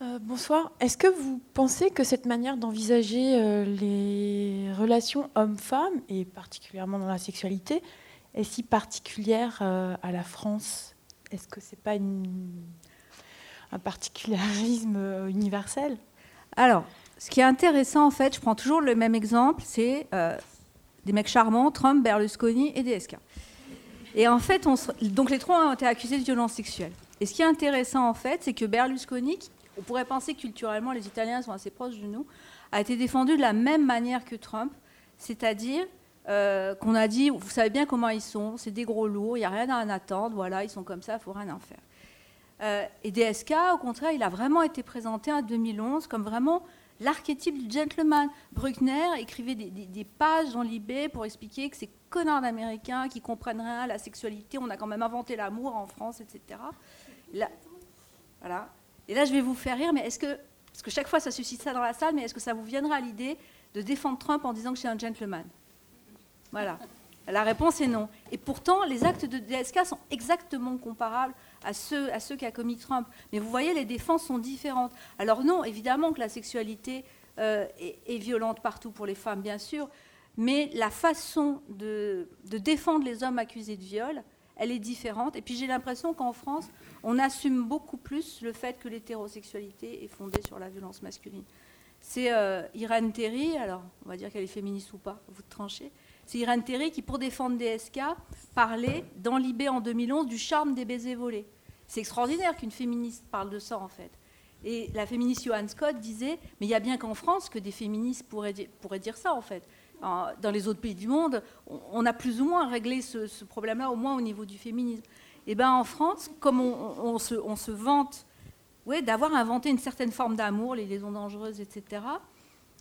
Euh, bonsoir. Est-ce que vous pensez que cette manière d'envisager euh, les relations hommes-femmes, et particulièrement dans la sexualité, est si particulière euh, à la France? Est-ce que ce n'est pas un particularisme universel? Alors, ce qui est intéressant, en fait, je prends toujours le même exemple, c'est des mecs charmants, Trump, Berlusconi et DSK. Et en fait, on donc les trois ont été accusés de violence sexuelle. Et ce qui est intéressant, en fait, c'est que Berlusconi, on pourrait penser culturellement, les Italiens sont assez proches de nous, a été défendu de la même manière que Trump, c'est-à-dire euh, qu'on a dit, vous savez bien comment ils sont, c'est des gros lourds, il n'y a rien à en attendre, voilà, ils sont comme ça, il faut rien en faire. Euh, et DSK, au contraire, il a vraiment été présenté en 2011 comme vraiment l'archétype du gentleman. Bruckner écrivait des, pages dans l'IB pour expliquer que ces connards d'Américains qui comprennent rien à la sexualité, on a quand même inventé l'amour en France, etc. Là, voilà. Et là, je vais vous faire rire, mais est-ce que, parce que chaque fois ça suscite ça dans la salle, mais est-ce que ça vous viendra à l'idée de défendre Trump en disant que c'est un gentleman? Voilà. La réponse est non. Et pourtant, les actes de DSK sont exactement comparables à ceux, à ceux qu'a commis Trump. Mais vous voyez, les défenses sont différentes. Alors non, évidemment que la sexualité euh, est, violente partout pour les femmes, bien sûr, mais la façon de, défendre les hommes accusés de viol, elle est différente. Et puis j'ai l'impression qu'en France, on assume beaucoup plus le fait que l'hétérosexualité est fondée sur la violence masculine. C'est euh, Irène Terry, alors on va dire qu'elle est féministe ou pas, vous tranchez. C'est Irène Terry qui, pour défendre DSK, parlait dans l'IB en 2011 du charme des baisers volés. C'est extraordinaire qu'une féministe parle de ça, en fait. Et la féministe Johan Scott disait, mais il y a bien qu'en France que des féministes pourraient, dire ça, en fait. Dans les autres pays du monde, on a plus ou moins réglé ce, problème-là, au moins au niveau du féminisme. Et bien en France, comme on, se, vante d'avoir inventé une certaine forme d'amour, les liaisons dangereuses, etc.,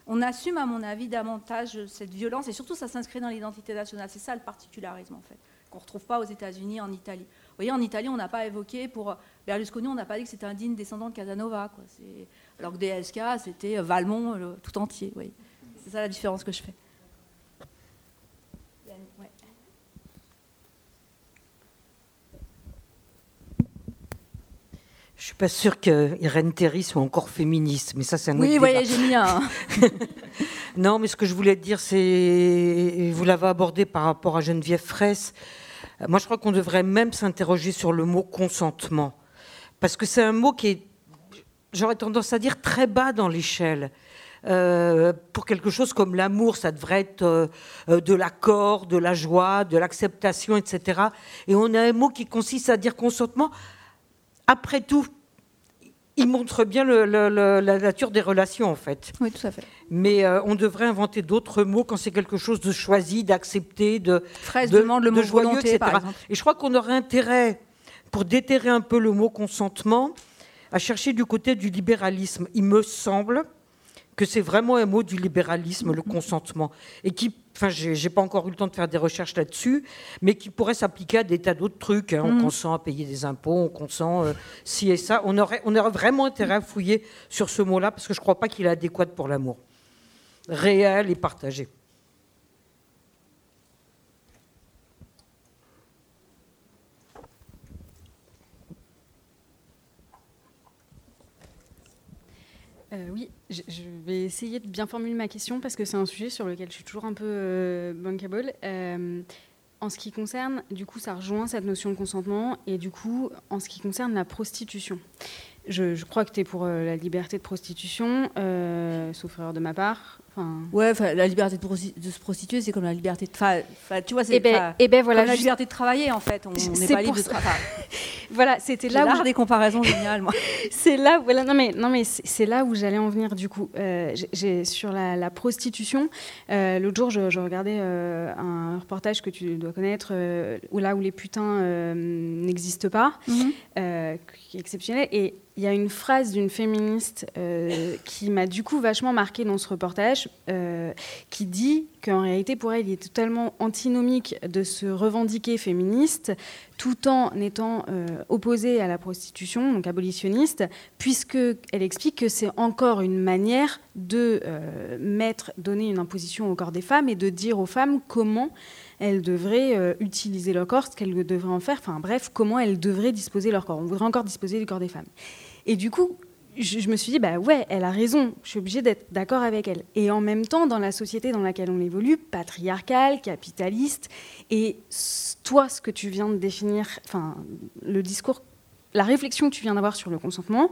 on assume, à mon avis, davantage cette violence, et surtout ça s'inscrit dans l'identité nationale. C'est ça le particularisme, en fait, qu'on ne retrouve pas aux États-Unis, en Italie. Vous voyez, en Italie, on n'a pas évoqué, pour Berlusconi, on n'a pas dit que c'était un digne descendant de Casanova, quoi. alors que DSK, c'était Valmont tout entier. C'est ça la différence que je fais. Suis pas sûre que Irène Théry soit encore féministe, mais ça, c'est un oui, autre Oui, j'ai mis un. Non, mais ce que je voulais dire, c'est, vous l'avez abordé par rapport à Geneviève Fraisse, moi je crois qu'on devrait même s'interroger sur le mot consentement. Parce que c'est un mot qui est, j'aurais tendance à dire, très bas dans l'échelle. Euh, pour quelque chose comme l'amour, ça devrait être euh, euh, de l'accord, de la joie, de l'acceptation, etc. Et on a un mot qui consiste à dire consentement. Après tout, il montre bien la nature des relations, en fait. Oui, tout à fait. Mais on devrait inventer d'autres mots quand c'est quelque chose de choisi, d'accepté, de, Fraise demande le mot joyeux, etc. Et je crois qu'on aurait intérêt, pour déterrer un peu le mot consentement, à chercher du côté du libéralisme. Il me semble que c'est vraiment un mot du libéralisme, le consentement, et qui, enfin, j'ai pas encore eu le temps de faire des recherches là-dessus, mais qui pourrait s'appliquer à des tas d'autres trucs. Hein. On mm. consent à payer des impôts, on consent euh, ci et ça. On aurait, on aurait vraiment intérêt à fouiller sur ce mot-là, parce que je crois pas qu'il est adéquat pour l'amour réel et partagé. Euh, oui, je, vais essayer de bien formuler ma question parce que c'est un sujet sur lequel je suis toujours un peu euh. Euh, en ce qui concerne, du coup, ça rejoint cette notion de consentement et du coup, en ce qui concerne la prostitution. Je, crois que tu es pour la liberté de prostitution, sauf erreur de ma part. Ouais, la liberté de, se prostituer, c'est comme la liberté de. Enfin, tu vois, c'est et eh ben, eh ben voilà, la liberté de travailler, en fait. On n'est pas libre de travailler. voilà, c'était là où. des comparaisons géniales, moi. c'est là, voilà, non mais, non mais c'est là où j'allais en venir, du coup. Euh, j'ai sur la, prostitution, euh, l'autre jour, je, regardais euh, un reportage que tu dois connaître, où là où les putains n'existent pas, mhm. qui est exceptionnel. Et il y a une phrase d'une féministe qui m'a du coup vachement marqué dans ce reportage euh, qui dit qu'en réalité, pour elle, il est totalement antinomique de se revendiquer féministe tout en étant euh, opposée à la prostitution, donc abolitionniste, puisqu'elle explique que c'est encore une manière de euh, mettre, donner une imposition au corps des femmes et de dire aux femmes comment elles devraient utiliser leur corps, ce qu'elles devraient en faire, enfin bref, comment elles devraient disposer leur corps. On voudrait encore disposer du corps des femmes. Et du coup, je, me suis dit, bah ouais, elle a raison, je suis obligée d'être d'accord avec elle. Et en même temps, dans la société dans laquelle on évolue, patriarcale, capitaliste, et toi, ce que tu viens de définir, enfin, le discours, la réflexion que tu viens d'avoir sur le consentement,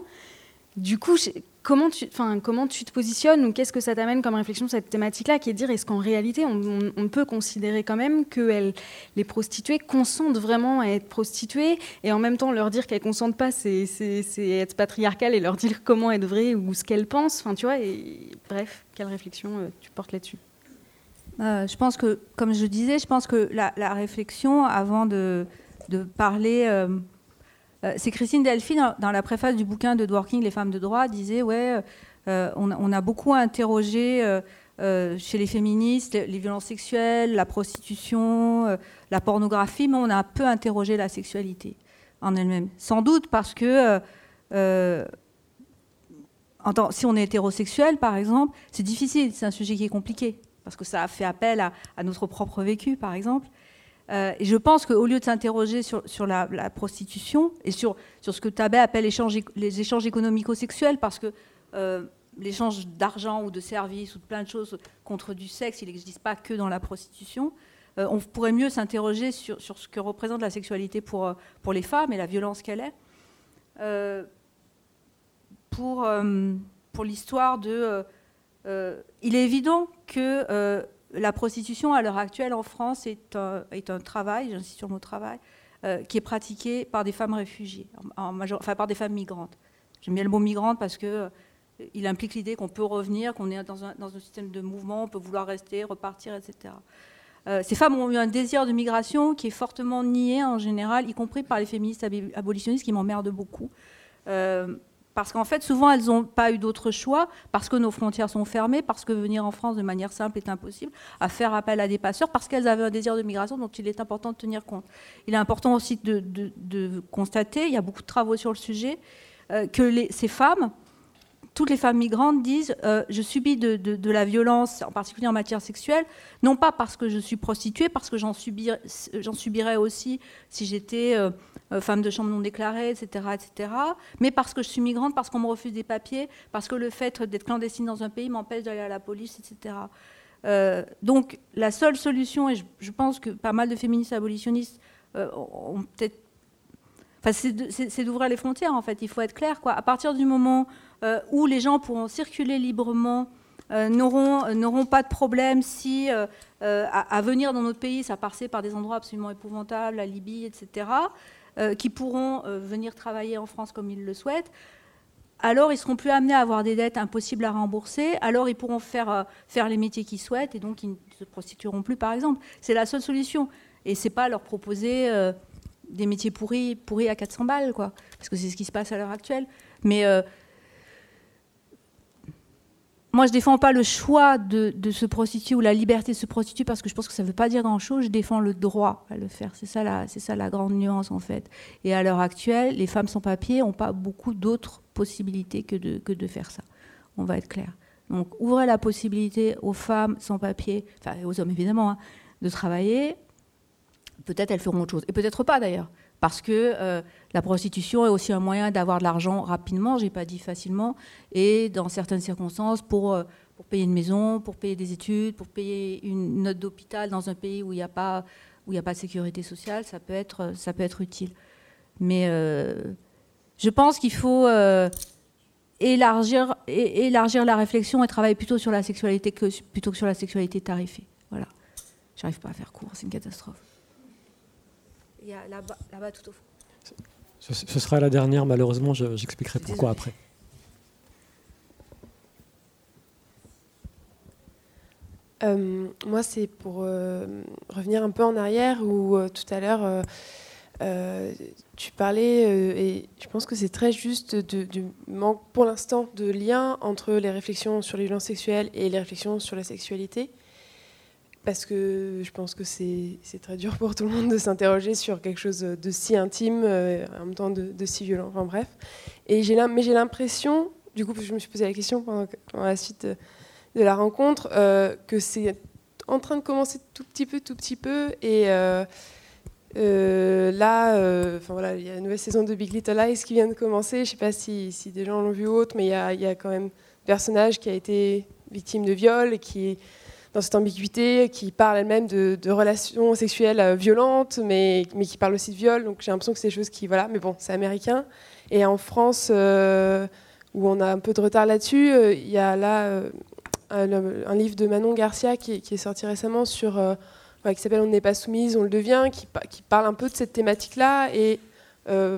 du coup, comment tu, comment tu te positionnes ou qu'est-ce que ça t'amène comme réflexion cette thématique-là, qui est de dire est-ce qu'en réalité on, peut considérer quand même que les prostituées consentent vraiment à être prostituées et en même temps leur dire qu'elles consentent pas, c'est, être patriarcal et leur dire comment elles devraient ou ce qu'elles pensent. Enfin, tu vois. Et, bref, quelle réflexion euh, tu portes là-dessus? Euh, Je pense que, comme je disais, je pense que la, réflexion avant de, parler euh, euh, c'est Christine Delphi, dans, la préface du bouquin de Dworking, Les femmes de droit, disait Ouais, euh, on, a beaucoup interrogé euh, chez les féministes les, violences sexuelles, la prostitution, la pornographie, mais on a peu interrogé la sexualité en elle-même. Sans doute parce que. si on est hétérosexuel, par exemple, c'est difficile, c'est un sujet qui est compliqué, parce que ça fait appel à notre propre vécu, par exemple. Euh, et je pense qu'au lieu de s'interroger sur, la, prostitution et sur, sur ce que Tabet appelle les échanges économico-sexuels, parce que euh, l'échange d'argent ou de services ou de plein de choses contre du sexe, il n'existe pas que dans la prostitution, euh, on pourrait mieux s'interroger sur, sur, ce que représente la sexualité pour, pour les femmes et la violence qu'elle est. pour pour l'histoire de... il est évident que la prostitution à l'heure actuelle en France est un, travail, j'insiste sur le mot travail, euh, qui est pratiqué par des femmes réfugiées, en, enfin par des femmes migrantes. J'aime bien le mot migrante parce que euh, il implique l'idée qu'on peut revenir, qu'on est dans un, dans un, système de mouvement, on peut vouloir rester, repartir, etc. Euh, ces femmes ont eu un désir de migration qui est fortement nié en général, y compris par les féministes abolitionnistes qui m'emmerdent beaucoup. Parce qu'en fait, souvent, elles n'ont pas eu d'autre choix, parce que nos frontières sont fermées, parce que venir en France de manière simple est impossible, à faire appel à des passeurs, parce qu'elles avaient un désir de migration dont il est important de tenir compte. Il est important aussi de, constater, il y a beaucoup de travaux sur le sujet, euh, que ces femmes, toutes les femmes migrantes disent euh, je subis de, la violence, en particulier en matière sexuelle, non pas parce que je suis prostituée, parce que j'en subirais aussi si j'étais euh, euh, femme de chambre non déclarée, etc., etc., mais parce que je suis migrante, parce qu'on me refuse des papiers, parce que le fait d'être clandestine dans un pays m'empêche d'aller à la police, etc. donc la seule solution, et je, pense que pas mal de féministes abolitionnistes ont peut-être c'est d'ouvrir les frontières, en fait. Il faut être clair. À partir du moment euh, où les gens pourront circuler librement, euh, euh, n'auront pas de problème si, à, venir dans notre pays, ça passait par des endroits absolument épouvantables, la Libye, etc., qui pourront venir travailler en France comme ils le souhaitent, alors ils seront plus amenés à avoir des dettes impossibles à rembourser, alors ils pourront faire, faire les métiers qu'ils souhaitent et donc ils ne se prostitueront plus, par exemple. C'est la seule solution. Et c'est pas leur proposer des métiers pourris, pourris à 400 balles, quoi. Parce que c'est ce qui se passe à l'heure actuelle. Mais euh, moi, je défends pas le choix de, se prostituer ou la liberté de se prostituer parce que je pense que ça ne veut pas dire grand-chose. Je défends le droit à le faire. C'est ça, la, c'est ça la grande nuance, en fait. Et à l'heure actuelle, les femmes sans papier n'ont pas beaucoup d'autres possibilités que de, faire ça. On va être clair. Donc, ouvrez la possibilité aux femmes sans papier, enfin aux hommes évidemment, hein, de travailler, peut-être elles feront autre chose. Et peut-être pas d'ailleurs. Parce que euh, la prostitution est aussi un moyen d'avoir de l'argent rapidement, j'ai pas dit facilement, et dans certaines circonstances pour, euh, payer une maison, pour payer des études, pour payer une note d'hôpital dans un pays où il n'y a, pas, a pas de sécurité sociale, ça peut être, ça peut être utile. Mais euh, je pense qu'il faut élargir, élargir la réflexion et travailler plutôt sur la sexualité plutôt que sur la sexualité tarifée. Voilà. J'arrive pas à faire court, c'est une catastrophe. Il y a là-bas, tout au fond. Ce, sera la dernière, malheureusement, j'expliquerai pourquoi après. Euh, moi, c'est pour euh, revenir un peu en arrière où euh, tout à l'heure tu parlais, et je pense que c'est très juste, du manque pour l'instant de lien entre les réflexions sur les violences sexuelles et les réflexions sur la sexualité parce que je pense que c'est très dur pour tout le monde de s'interroger sur quelque chose de si intime, euh, en même temps de, si violent, enfin bref. Et mais j'ai l'impression, du coup, je me suis posé la question pendant, la suite de la rencontre, euh, que c'est en train de commencer tout petit peu, tout petit peu, et euh, là, enfin voilà, il y a une nouvelle saison de Big Little Lies qui vient de commencer. Je ne sais pas si, des gens l'ont vu ou autre, mais il y a, y a, quand même un personnage qui a été victime de viol et qui dans cette ambiguïté, qui parle elle-même de, relations sexuelles euh, violentes, mais, mais qui parle aussi de viol. Donc j'ai l'impression que c'est des choses qui, voilà, mais bon, c'est américain. Et en France, euh, où on a un peu de retard là-dessus, euh, il y a là un, livre de Manon Garcia qui, est sorti récemment sur, qui s'appelle On n'est pas soumise, on le devient, qui, parle un peu de cette thématique-là. Et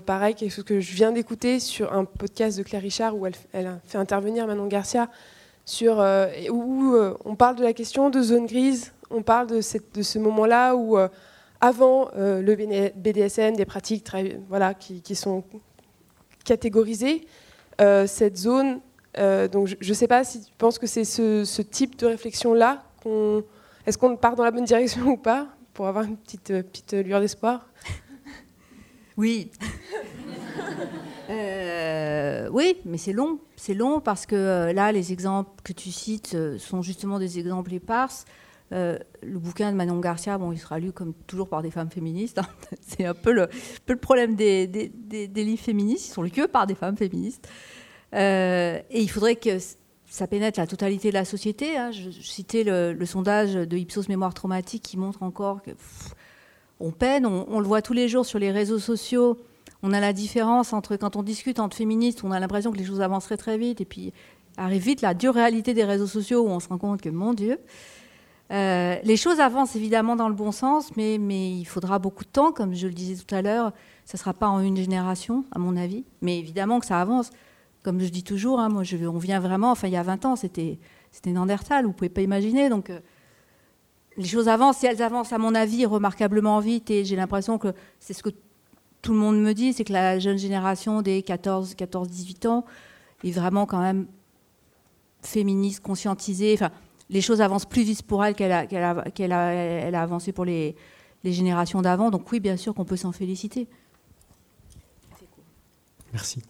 pareil, quelque chose que je viens d'écouter sur un podcast de Claire Richard où elle, elle fait intervenir Manon Garcia sur, euh, où euh, on parle de la question de zone grise, on parle de, ce moment-là où, euh, avant le BDSM, des pratiques voilà, qui, sont catégorisées, cette zone, donc je ne sais pas si tu penses que c'est ce, ce, type de réflexion-là. Est-ce qu'on part dans la bonne direction ou pas Pour avoir une petite, petite lueur d'espoir? Oui. Euh, oui, mais c'est long. C'est long parce que euh, là, les exemples que tu cites euh, sont justement des exemples éparses. le bouquin de Manon Garcia, bon, il sera lu comme toujours par des femmes féministes. Hein. C'est un peu le, problème des, livres féministes. Ils sont lus que par des femmes féministes. et il faudrait que ça pénètre la totalité de la société. Hein. Je, citais le, sondage de Ipsos Mémoire Traumatique qui montre encore que on peine. On, le voit tous les jours sur les réseaux sociaux on a la différence entre quand on discute entre féministes, on a l'impression que les choses avanceraient très vite, et puis arrive vite la dure réalité des réseaux sociaux où on se rend compte que, mon Dieu, euh, les choses avancent évidemment dans le bon sens, mais, il faudra beaucoup de temps, comme je le disais tout à l'heure. Ça ne sera pas en une génération, à mon avis, mais évidemment que ça avance. Comme je dis toujours, hein, moi, on vient vraiment, enfin, il y a 20 ans, c'était, Nandertal, vous ne pouvez pas imaginer. Donc, euh, les choses avancent, elles avancent, à mon avis, remarquablement vite, et j'ai l'impression que c'est ce que tout le monde me dit, c'est que la jeune génération des 14, 14, 18 ans est vraiment quand même féministe, conscientisée. Enfin, les choses avancent plus vite pour elle qu'elle a, qu'elle a, elle a, avancé pour les, générations d'avant. Donc oui, bien sûr qu'on peut s'en féliciter. Merci.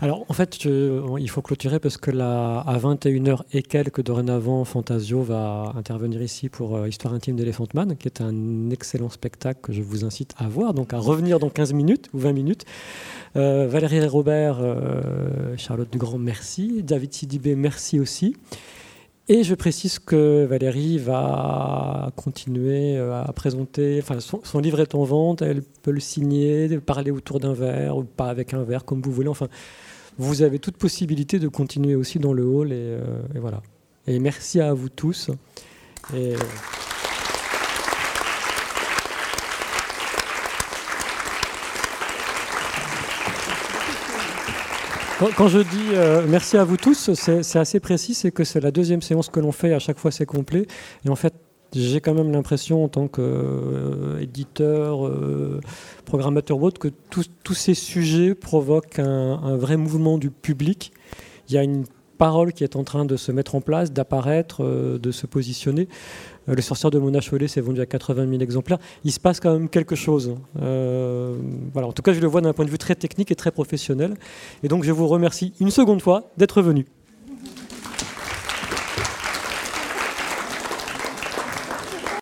Alors, en fait, il faut clôturer parce que là, à 21h et quelques dorénavant, Fantasio va intervenir ici pour euh, Histoire intime d'Elephant Man, qui est un excellent spectacle que je vous incite à voir, donc à revenir dans 15 minutes ou 20 minutes. Euh, Valérie Robert, euh, Charlotte Dugrand, merci. David Sidibé, merci aussi. Et je précise que Valérie va continuer à présenter, enfin son, livre est en vente, elle peut le signer, parler autour d'un verre ou pas avec un verre, comme vous voulez. Enfin, vous avez toute possibilité de continuer aussi dans le hall. Et, euh, voilà. Et merci à vous tous. Et, Quand, je dis euh, merci à vous tous, c'est assez précis, c'est que c'est la deuxième séance que l'on fait, à chaque fois c'est complet. Et en fait, j'ai quand même l'impression, en tant qu'éditeur, euh, euh, programmateur ou autre, que tous ces sujets provoquent un, vrai mouvement du public. Il y a une parole qui est en train de se mettre en place, d'apparaître, euh, de se positionner. Le sorcier de Mona Chollet s'est vendu à 80 000 exemplaires. Il se passe quand même quelque chose. voilà. En tout cas, je le vois d'un point de vue très technique et très professionnel. Et donc, je vous remercie une seconde fois d'être venu.